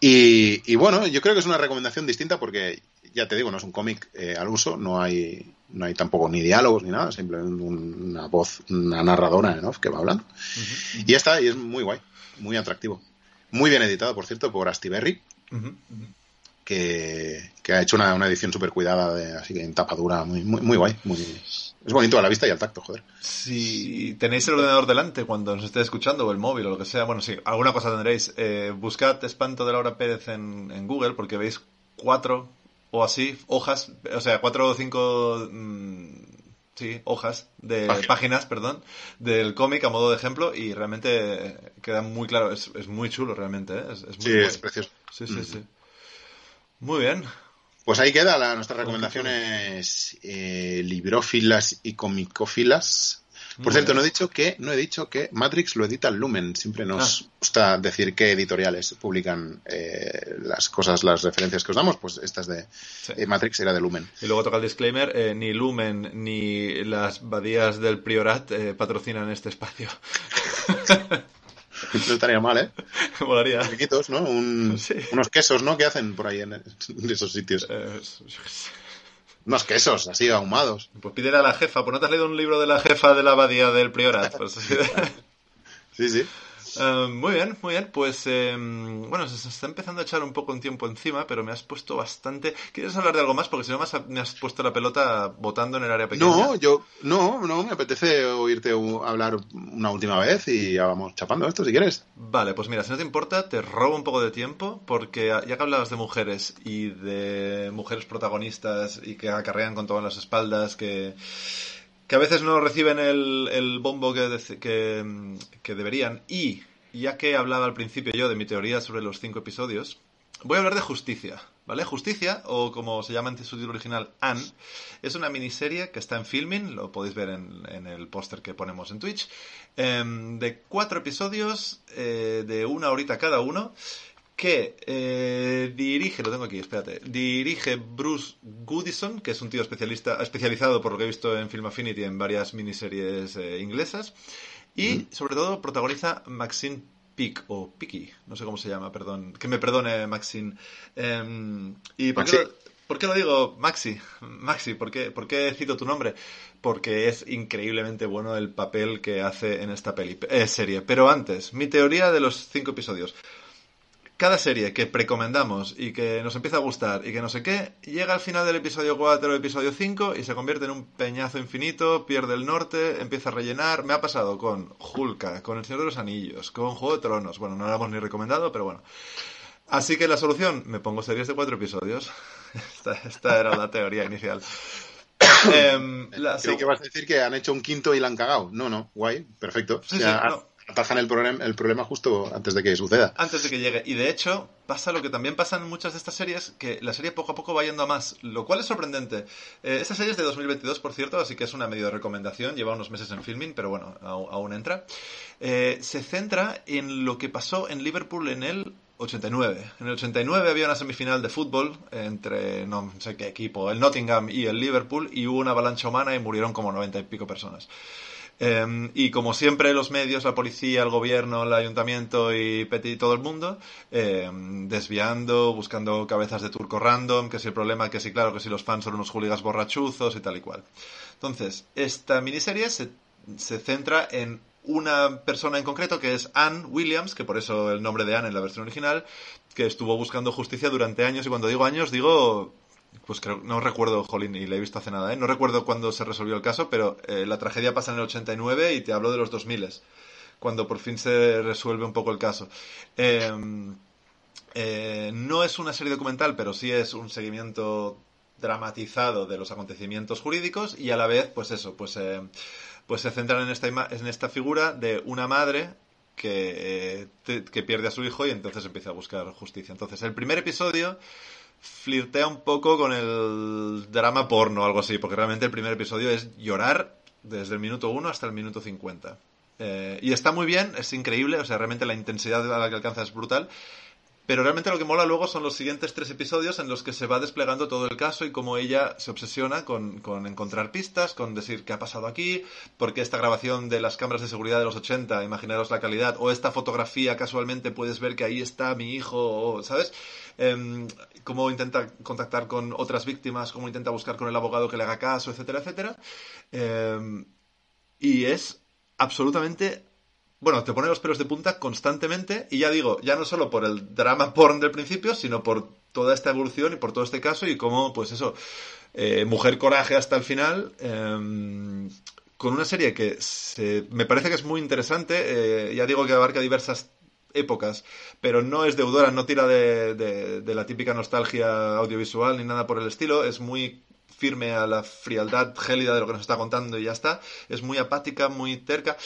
Y, bueno, yo creo que es una recomendación distinta porque, ya te digo, no es un cómic eh, al uso, no hay, no hay tampoco ni diálogos ni nada, simplemente una voz, una narradora en off que va hablando. Y ya está, y es muy guay, muy atractivo. Muy bien editado, por cierto, por Asti Berry, que, ha hecho una, edición súper cuidada, de, así que en tapa dura, muy, muy, muy guay, muy, es bonito a la vista y al tacto, joder. Si tenéis el ordenador delante cuando nos estéis escuchando, o el móvil, o lo que sea, bueno, sí, alguna cosa tendréis. Eh, buscad Espanto de Laura Pérez en, Google porque veis cuatro o así, hojas, o sea, cuatro o cinco, mm, sí, hojas de Páginas. páginas, perdón, del cómic a modo de ejemplo y realmente queda muy claro, es, es muy chulo realmente, ¿eh? es, es muy Sí, es precioso. Sí, sí, Mm. sí. Muy bien. Pues ahí queda la, nuestras recomendaciones eh, librófilas y comicófilas. Por cierto, no he dicho que no he dicho que Matrix lo edita Lumen. Siempre nos Ah. gusta decir qué editoriales publican eh, las cosas, las referencias que os damos. Pues esta es de Sí. eh, Matrix era de Lumen. Y luego toca el disclaimer, eh, ni Lumen ni las badías del Priorat eh, patrocinan este espacio. No estaría mal, ¿eh? Molaría. Riquitos, ¿no? Un- Sí. Unos quesos, ¿no? Que hacen por ahí en, en esos sitios. Eh, qué. Unos quesos, así ahumados. pues pídele a la jefa, pues no te has leído un libro de la jefa de la abadía del Priorat. Pues, Sí, sí. Eh, muy bien, muy bien. Pues eh, bueno, se, se está empezando a echar un poco un tiempo encima, pero me has puesto bastante. ¿Quieres hablar de algo más? Porque si no me has, me has puesto la pelota botando en el área pequeña. No, yo, no, no, me apetece oírte hablar una última vez y ya vamos chapando esto si quieres. Vale, pues mira, si no te importa, te robo un poco de tiempo, porque ya que hablabas de mujeres y de mujeres protagonistas y que acarrean con todas las espaldas, que, que a veces no reciben el, el bombo que, que deberían, y ya que hablaba al principio yo de mi teoría sobre los cinco episodios, voy a hablar de Justicia, ¿vale? Justicia, o como se llama en su título original, Anne, es una miniserie que está en filming, lo podéis ver en, en el póster que ponemos en Twitch, em, de cuatro episodios eh, de una horita cada uno, que eh, dirige, lo tengo aquí, espérate, dirige Bruce Goodison, que es un tío especialista, especializado por lo que he visto en Film Affinity en varias miniseries eh, inglesas, y sobre todo protagoniza Maxine Pick, o Picky, no sé cómo se llama, perdón, que me perdone Maxine. Em, ¿Y por qué, lo, por qué lo digo Maxi? Maxi, ¿por qué, ¿por qué cito tu nombre? Porque es increíblemente bueno el papel que hace en esta peli, eh, serie. Pero antes, mi teoría de los cinco episodios. Cada serie que precomendamos y que nos empieza a gustar y que no sé qué, llega al final del episodio 4 o episodio 5 y se convierte en un peñazo infinito, pierde el norte, empieza a rellenar. Me ha pasado con Hulka, con El Señor de los Anillos, con Juego de Tronos. Bueno, no lo hemos ni recomendado, pero bueno. Así que la solución, me pongo series de cuatro episodios. Esta, esta era la teoría inicial. La Creí seg- que vas a decir que han hecho un quinto y la han cagado. No, no, guay, perfecto. Sí, O sea, sí, no. Atajan el problema, el problema justo antes de que suceda. antes de que llegue. Y de hecho, pasa lo que también pasa en muchas de estas series, que la serie poco a poco va yendo a más, lo cual es sorprendente. Eh, esta serie es de 2022, por cierto, así que es una medio recomendación, lleva unos meses en filming, pero bueno, au- aún entra. Eh, se centra en lo que pasó en Liverpool en el 89. En el 89 había una semifinal de fútbol entre no sé qué equipo, el Nottingham y el Liverpool, y hubo una avalancha humana y murieron como 90 y pico personas. Eh, y como siempre los medios, la policía, el gobierno, el ayuntamiento y Petit, todo el mundo, eh, desviando, buscando cabezas de turco random, que si el problema, que si claro, que si los fans son unos hooligans borrachuzos y tal y cual. Entonces, esta miniserie se, se centra en una persona en concreto que es Anne Williams, que por eso el nombre de Anne en la versión original, que estuvo buscando justicia durante años y cuando digo años digo pues creo, no recuerdo, Jolín, y le he visto hace nada, ¿eh? No recuerdo cuándo se resolvió el caso, pero eh, la tragedia pasa en el 89 y te hablo de los 2000, cuando por fin se resuelve un poco el caso. Eh, eh, no es una serie documental, pero sí es un seguimiento dramatizado de los acontecimientos jurídicos y a la vez, pues eso, pues, eh, pues se centran en esta, en esta figura de una madre que, que pierde a su hijo y entonces empieza a buscar justicia. Entonces, el primer episodio flirtea un poco con el drama porno o algo así, porque realmente el primer episodio es llorar desde el minuto 1 hasta el minuto 50. Eh, y está muy bien, es increíble, o sea, realmente la intensidad a la que alcanza es brutal. Pero realmente lo que mola luego son los siguientes tres episodios en los que se va desplegando todo el caso y cómo ella se obsesiona con, con encontrar pistas, con decir qué ha pasado aquí, porque esta grabación de las cámaras de seguridad de los 80, imaginaros la calidad, o esta fotografía casualmente puedes ver que ahí está mi hijo, ¿sabes? Em, cómo intenta contactar con otras víctimas, cómo intenta buscar con el abogado que le haga caso, etcétera, etcétera. Em, y es absolutamente bueno, te pone los pelos de punta constantemente y ya digo, ya no solo por el drama porn del principio, sino por toda esta evolución y por todo este caso y cómo, pues eso, eh, mujer coraje hasta el final, eh, con una serie que se- me parece que es muy interesante, eh, ya digo que abarca diversas épocas, pero no es deudora, no tira de, de la típica nostalgia audiovisual ni nada por el estilo, es muy firme a la frialdad gélida de lo que nos está contando y ya está. Es muy apática, muy terca.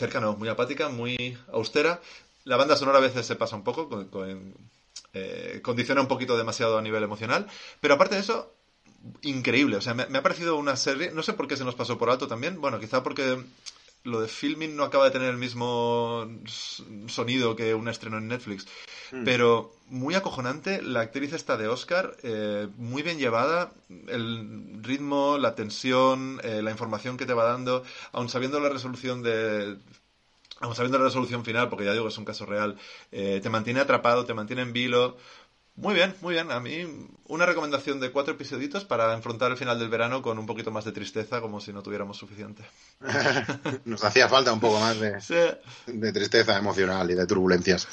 Terca no, muy apática, muy austera. La banda sonora a veces se pasa un poco, con- eh, condiciona un poquito demasiado a nivel emocional. Pero aparte de eso, increíble. O sea, me, me ha parecido una serie. No sé por qué se nos pasó por alto también. Bueno, quizá porque lo de filming no acaba de tener el mismo sonido que un estreno en Netflix. Pero muy acojonante, la actriz está de Oscar, eh, muy bien llevada, el ritmo, la tensión, eh, la información que te va dando, aun sabiendo la resolución de... Aun sabiendo la resolución final, porque ya digo que es un caso real, eh, te mantiene atrapado, te mantiene en vilo. Muy bien, muy bien. A mí una recomendación de cuatro episoditos para enfrentar el final del verano con un poquito más de tristeza, como si no tuviéramos suficiente. Nos hacía falta un poco más de, Sí. de tristeza emocional y de turbulencias.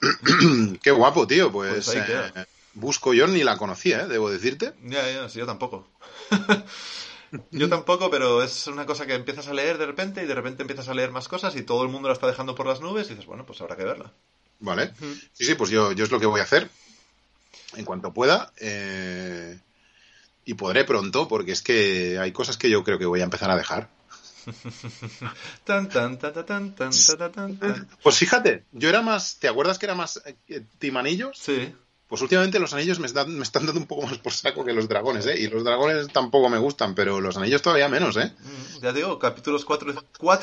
Qué guapo, tío. Pues, Pues eh, busco yo ni la conocía, ¿eh? debo decirte. Ya, ya, sí, yo tampoco. yo tampoco, pero es una cosa que empiezas a leer de repente y de repente empiezas a leer más cosas y todo el mundo la está dejando por las nubes y dices, bueno, pues habrá que verla. Vale. Sí, sí, pues yo, yo es lo que voy a hacer en cuanto pueda. Eh, y podré pronto, porque es que hay cosas que yo creo que voy a empezar a dejar. pues fíjate, yo era más. ¿Te acuerdas que era más eh, timanillos? Sí. Pues últimamente los anillos me, están, dando un poco más por saco que los dragones, ¿eh? Y los dragones tampoco me gustan, pero los anillos todavía menos, ¿eh? Mm, ya digo, capítulos 4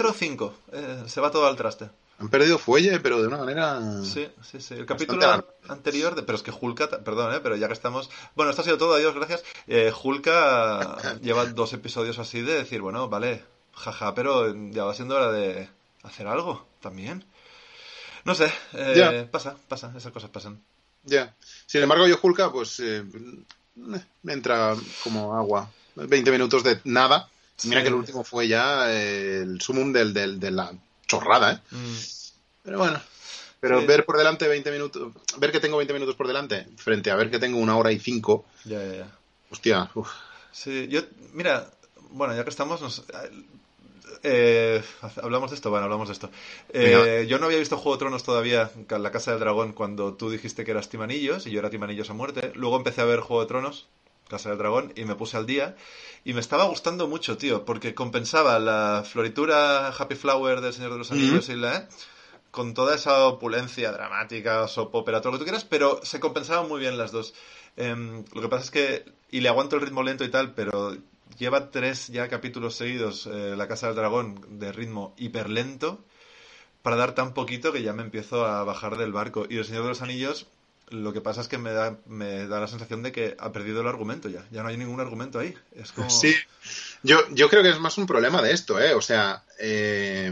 o 5. Eh, se va todo al traste. Han perdido fuelle, pero de una manera. Sí, sí, sí. El capítulo anterior, de- pero es que Hulka, perdón, ¿eh? pero ya que estamos... Bueno, esto ha sido todo, adiós, gracias. Eh, Hulka lleva dos episodios así de decir, bueno, vale, jaja, pero ya va siendo hora de hacer algo también. No sé, eh, Ya. pasa, pasa, esas cosas pasan. Ya. Sin embargo, yo Hulka, pues eh, me entra como agua. 20 minutos de nada. Mira Sí. que el último fue ya eh, el sumum del, del- de la chorrada, ¿eh? Mm, Pero bueno. Pero Sí. ver por delante 20 minutos, ver que tengo 20 minutos por delante, frente a ver que tengo una hora y cinco, ya, ya, ya. hostia, uf. Sí, yo, mira, bueno, ya que estamos, nos- eh, hablamos de esto, bueno, hablamos de esto. Eh, yo no había visto Juego de Tronos todavía, en la Casa del Dragón, cuando tú dijiste que eras Timanillos y yo era Timanillos a muerte. Luego empecé a ver Juego de Tronos, Casa del Dragón, y me puse al día. Y me estaba gustando mucho, tío, porque compensaba la floritura Happy Flower del Señor de los Anillos y la... ¿eh? con toda esa opulencia dramática, soap opera, todo lo que tú quieras, pero se compensaban muy bien las dos. Em, lo que pasa es que, y le aguanto el ritmo lento y tal, pero lleva tres ya capítulos seguidos, eh, La Casa del Dragón, de ritmo hiperlento, para dar tan poquito que ya me empiezo a bajar del barco. Y El Señor de los Anillos, lo que pasa es que me da, me da la sensación de que ha perdido el argumento ya. Ya no hay ningún argumento ahí. Es como... Sí, yo, yo creo que es más un problema de esto, ¿eh? O sea, eh,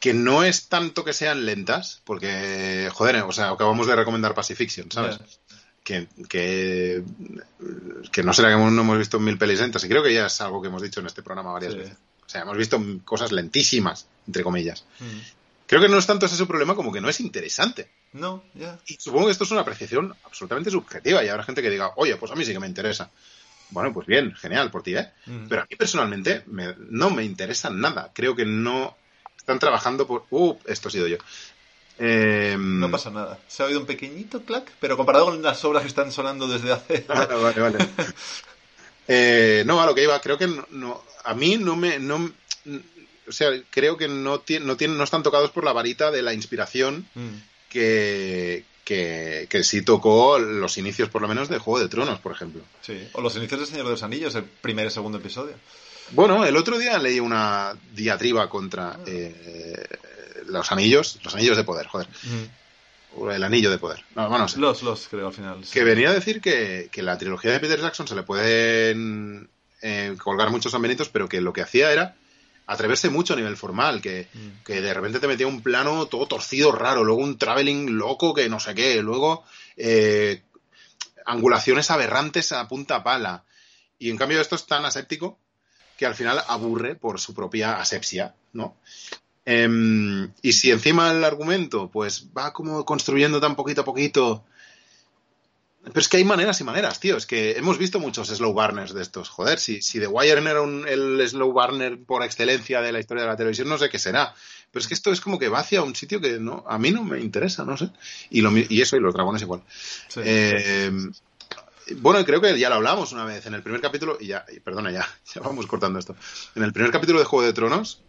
que no es tanto que sean lentas, porque, joder, o sea, acabamos de recomendar Pacifiction, ¿sabes? Que, que, que no será que no hemos visto mil pelis lentas, y creo que ya es algo que hemos dicho en este programa varias Sí. veces. O sea, hemos visto cosas lentísimas, entre comillas. Mm. Creo que no es tanto ese problema como que no es interesante. No, ya. Y supongo que esto es una apreciación absolutamente subjetiva y habrá gente que diga, oye, pues a mí sí que me interesa. Bueno, pues bien, genial por ti, ¿eh? Pero a mí personalmente me- no me interesa nada. Creo que no están trabajando por... Uh, esto ha sido yo. Eh, No pasa nada. Se ha oído un pequeñito clac, pero comparado con las obras que están sonando desde hace... Ah, vale, vale. Eh, no, a lo que iba, creo que no, no- a mí no me... No, o sea, creo que no, tiene, no, tienen, no están tocados por la varita de la inspiración Mm. que, que, que sí tocó los inicios, por lo menos, de Juego de Tronos, por ejemplo. Sí. O los inicios del Señor de los Anillos, el primer y segundo episodio. Bueno, el otro día leí una diatriba contra eh, los anillos, los anillos de poder, joder, o el anillo de poder. No, bueno, no sé. Los, los, creo, al final. sí. Que venía a decir que, que la trilogía de Peter Jackson se le pueden eh, colgar muchos sanbenitos, pero que lo que hacía era atreverse mucho a nivel formal, que, Mm. que de repente te metía un plano todo torcido, raro, luego un traveling loco que no sé qué, luego eh, angulaciones aberrantes a punta pala. Y en cambio esto es tan aséptico que al final aburre por su propia asepsia, ¿no? Em, y si encima el argumento pues va como construyendo tan poquito a poquito Pero es que hay maneras y maneras, tío. Es que hemos visto muchos slow burners de estos. Joder, si, si The Wire era un, el slow burner por excelencia de la historia de la televisión, no sé qué será. Pero es que esto es como que va hacia un sitio que no, a mí no me interesa, no sé. Y, lo, y eso, y los dragones igual. Sí. Eh, bueno, creo que ya lo hablamos una vez en el primer capítulo, y ya, y perdona, ya, ya vamos cortando esto. En el primer capítulo de Juego de Tronos,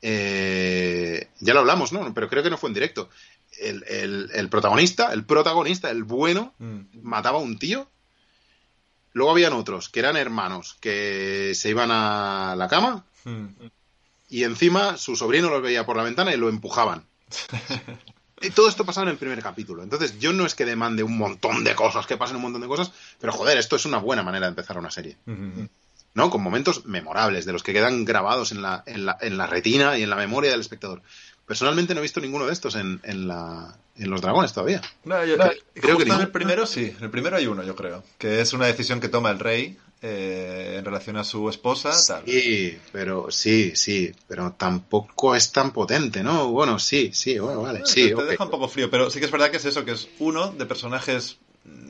eh, ya lo hablamos, ¿no? Pero creo que no fue en directo. El, el- el protagonista, el protagonista, el bueno, Mm. mataba a un tío. Luego habían otros que eran hermanos que se iban a la cama Mm. y encima su sobrino los veía por la ventana y lo empujaban. Y todo esto pasaba en el primer capítulo. Entonces, yo no es que demande un montón de cosas, que pasen un montón de cosas, pero joder, esto es una buena manera de empezar una serie. Mm. ¿No? Con momentos memorables, de los que quedan grabados en la, en la, en la retina y en la memoria del espectador. Personalmente no he visto ninguno de estos en, en, la, en Los Dragones todavía. No, yo- No, eh, creo que en el primero sí, en el primero hay uno, yo creo, que es una decisión que toma el rey eh, en relación a su esposa, tal. Sí, pero sí, sí, pero tampoco es tan potente, ¿no? Bueno, sí, sí, bueno, vale, sí, te, deja un poco frío, pero sí que es verdad que es eso, que es uno de personajes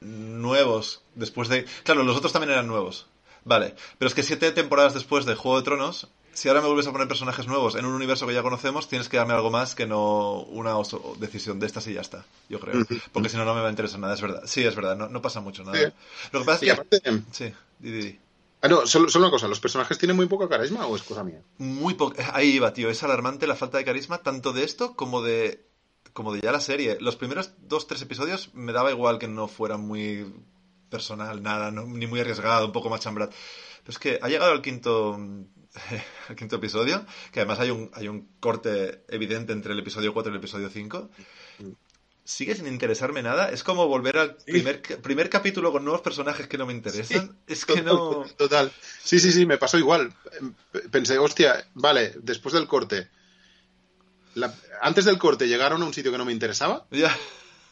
nuevos después de... Claro, los otros también eran nuevos, vale, pero es que siete temporadas después de Juego de Tronos, si ahora me vuelves a poner personajes nuevos en un universo que ya conocemos, tienes que darme algo más que no una oso- decisión de estas y ya está, yo creo, porque si no, no me va a interesar nada, es verdad. Sí, es verdad, no, no pasa mucho nada. Sí. Lo que pasa Y es que... aparte, Sí, di, di, di. ah, no, solo, solo una cosa, ¿los personajes tienen muy poco carisma o es cosa mía? Muy poco. Ahí iba, tío. Es alarmante la falta de carisma, tanto de esto como de. como de ya la serie. Los primeros dos, tres episodios me daba igual que no fuera muy personal, nada, no- ni muy arriesgado, un poco más chambrat. Pero es que ha llegado al quinto. al quinto episodio, que además hay un, hay un corte evidente entre el episodio 4 y el episodio 5. Sigue sin interesarme nada. Es como volver al primer, primer capítulo con nuevos personajes que no me interesan. es que no. Total. Sí, sí, sí, me pasó igual. Pensé, hostia, vale, después del corte. la- antes del corte llegaron a un sitio que no me interesaba Ya.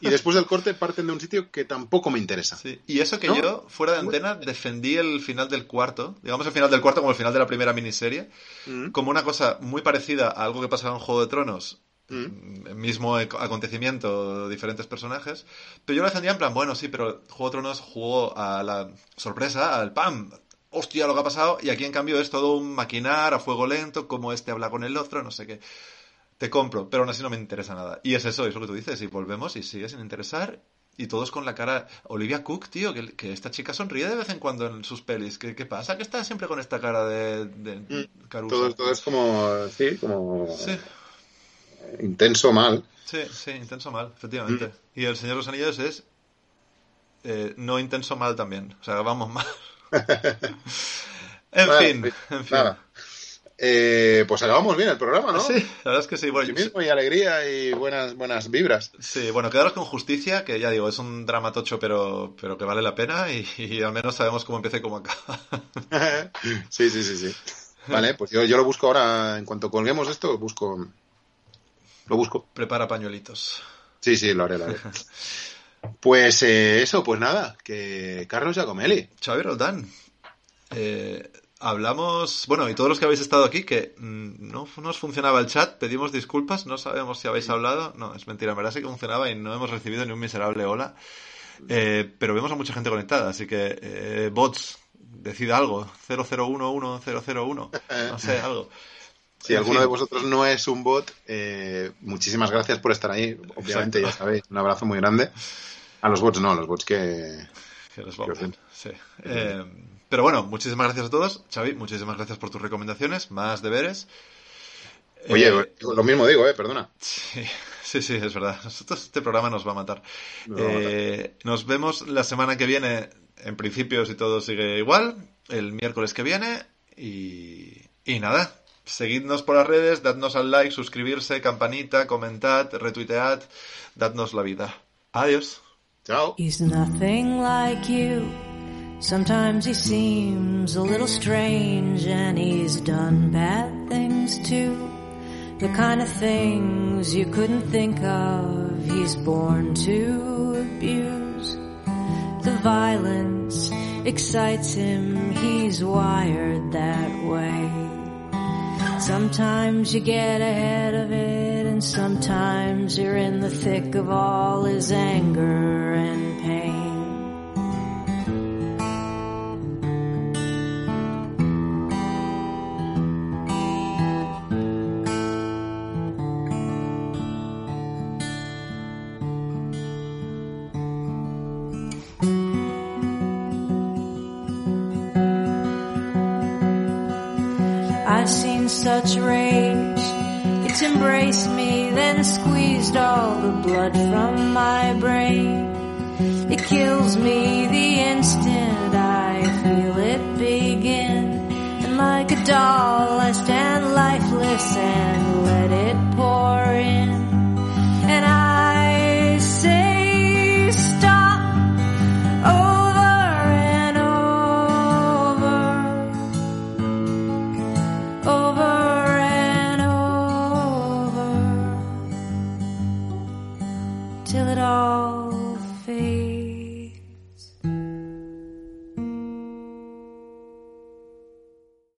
Y después del corte parten de un sitio que tampoco me interesa. Sí, y eso que ¿No? yo, fuera de antena, defendí el final del cuarto, digamos el final del cuarto como el final de la primera miniserie, Mm, como una cosa muy parecida a algo que pasaba en Juego de Tronos, mm. mm, mismo ac- acontecimiento, diferentes personajes, pero yo lo defendía en plan, bueno, sí, pero Juego de Tronos jugó a la sorpresa, al ¡pam! Hostia, lo que ha pasado, y aquí en cambio es todo un maquinar a fuego lento, como este habla con el otro, no sé qué. Te compro, pero aún así no me interesa nada. Y es eso, es lo que tú dices, y volvemos y sigue sin interesar. Y todos con la cara. Olivia Cook, tío, que, que esta chica sonríe de vez en cuando en sus pelis. ¿Qué, qué pasa? Que está siempre con esta cara de, de Mm, carusa. Todo, todo es como, sí, como Sí, intenso mal. sí, sí, intenso mal, efectivamente. Mm. Y el Señor de los Anillos es. eh, no intenso mal también. O sea, vamos mal. en Vale, fin, pues, en fin. Nada. Eh, pues acabamos bien el programa, ¿no? Sí, la verdad es que sí. Bueno, yo- Optimismo y alegría y buenas, buenas vibras. Sí, bueno, quedaros con justicia, que ya digo, es un drama tocho, pero, pero que vale la pena y, y al menos sabemos cómo empieza y cómo acaba. sí, sí, sí, sí. Vale, pues yo, yo lo busco ahora, en cuanto colguemos esto, busco. Lo busco. Prepara pañuelitos. Sí, sí, lo haré, lo haré. Pues eh, eso, pues nada, que Carlos Giacomelli. Xavi Roldán, eh, hablamos, bueno, y todos los que habéis estado aquí, que mm, no nos funcionaba el chat, pedimos disculpas, no sabemos si habéis hablado, no, es mentira, en verdad sí que funcionaba y no hemos recibido ni un miserable hola, Eh, pero vemos a mucha gente conectada, así que eh, bots, decid algo, 001101, no sé, algo. Si En alguno fin. de vosotros no es un bot, eh, muchísimas gracias por estar ahí. Obviamente, Exacto. ya sabéis, un abrazo muy grande. A los bots no, a los bots que... Que vamos. bien. Sí. Pero bueno, muchísimas gracias a todos. Xavi, muchísimas gracias por tus recomendaciones, más deberes. Oye, Eh, lo mismo digo, eh, perdona. Sí, sí, sí, es verdad. Nosotros este programa nos va a matar. Nos va a matar. Eh, nos vemos la semana que viene, en principio, si todo sigue igual, el miércoles que viene. Y, y nada, seguidnos por las redes, dadnos al like, suscribirse, campanita, comentad, retuitead, dadnos la vida. Adiós. Chao. Sometimes he seems a little strange and he's done bad things too. The kind of things you couldn't think of he's born to abuse. The violence excites him, he's wired that way. Sometimes you get ahead of it, and sometimes you're in the thick of all his anger and pain. Such rage. It's embraced me, then squeezed all the blood from my brain. It kills me the instant I feel it begin. And like a doll, I stand lifeless and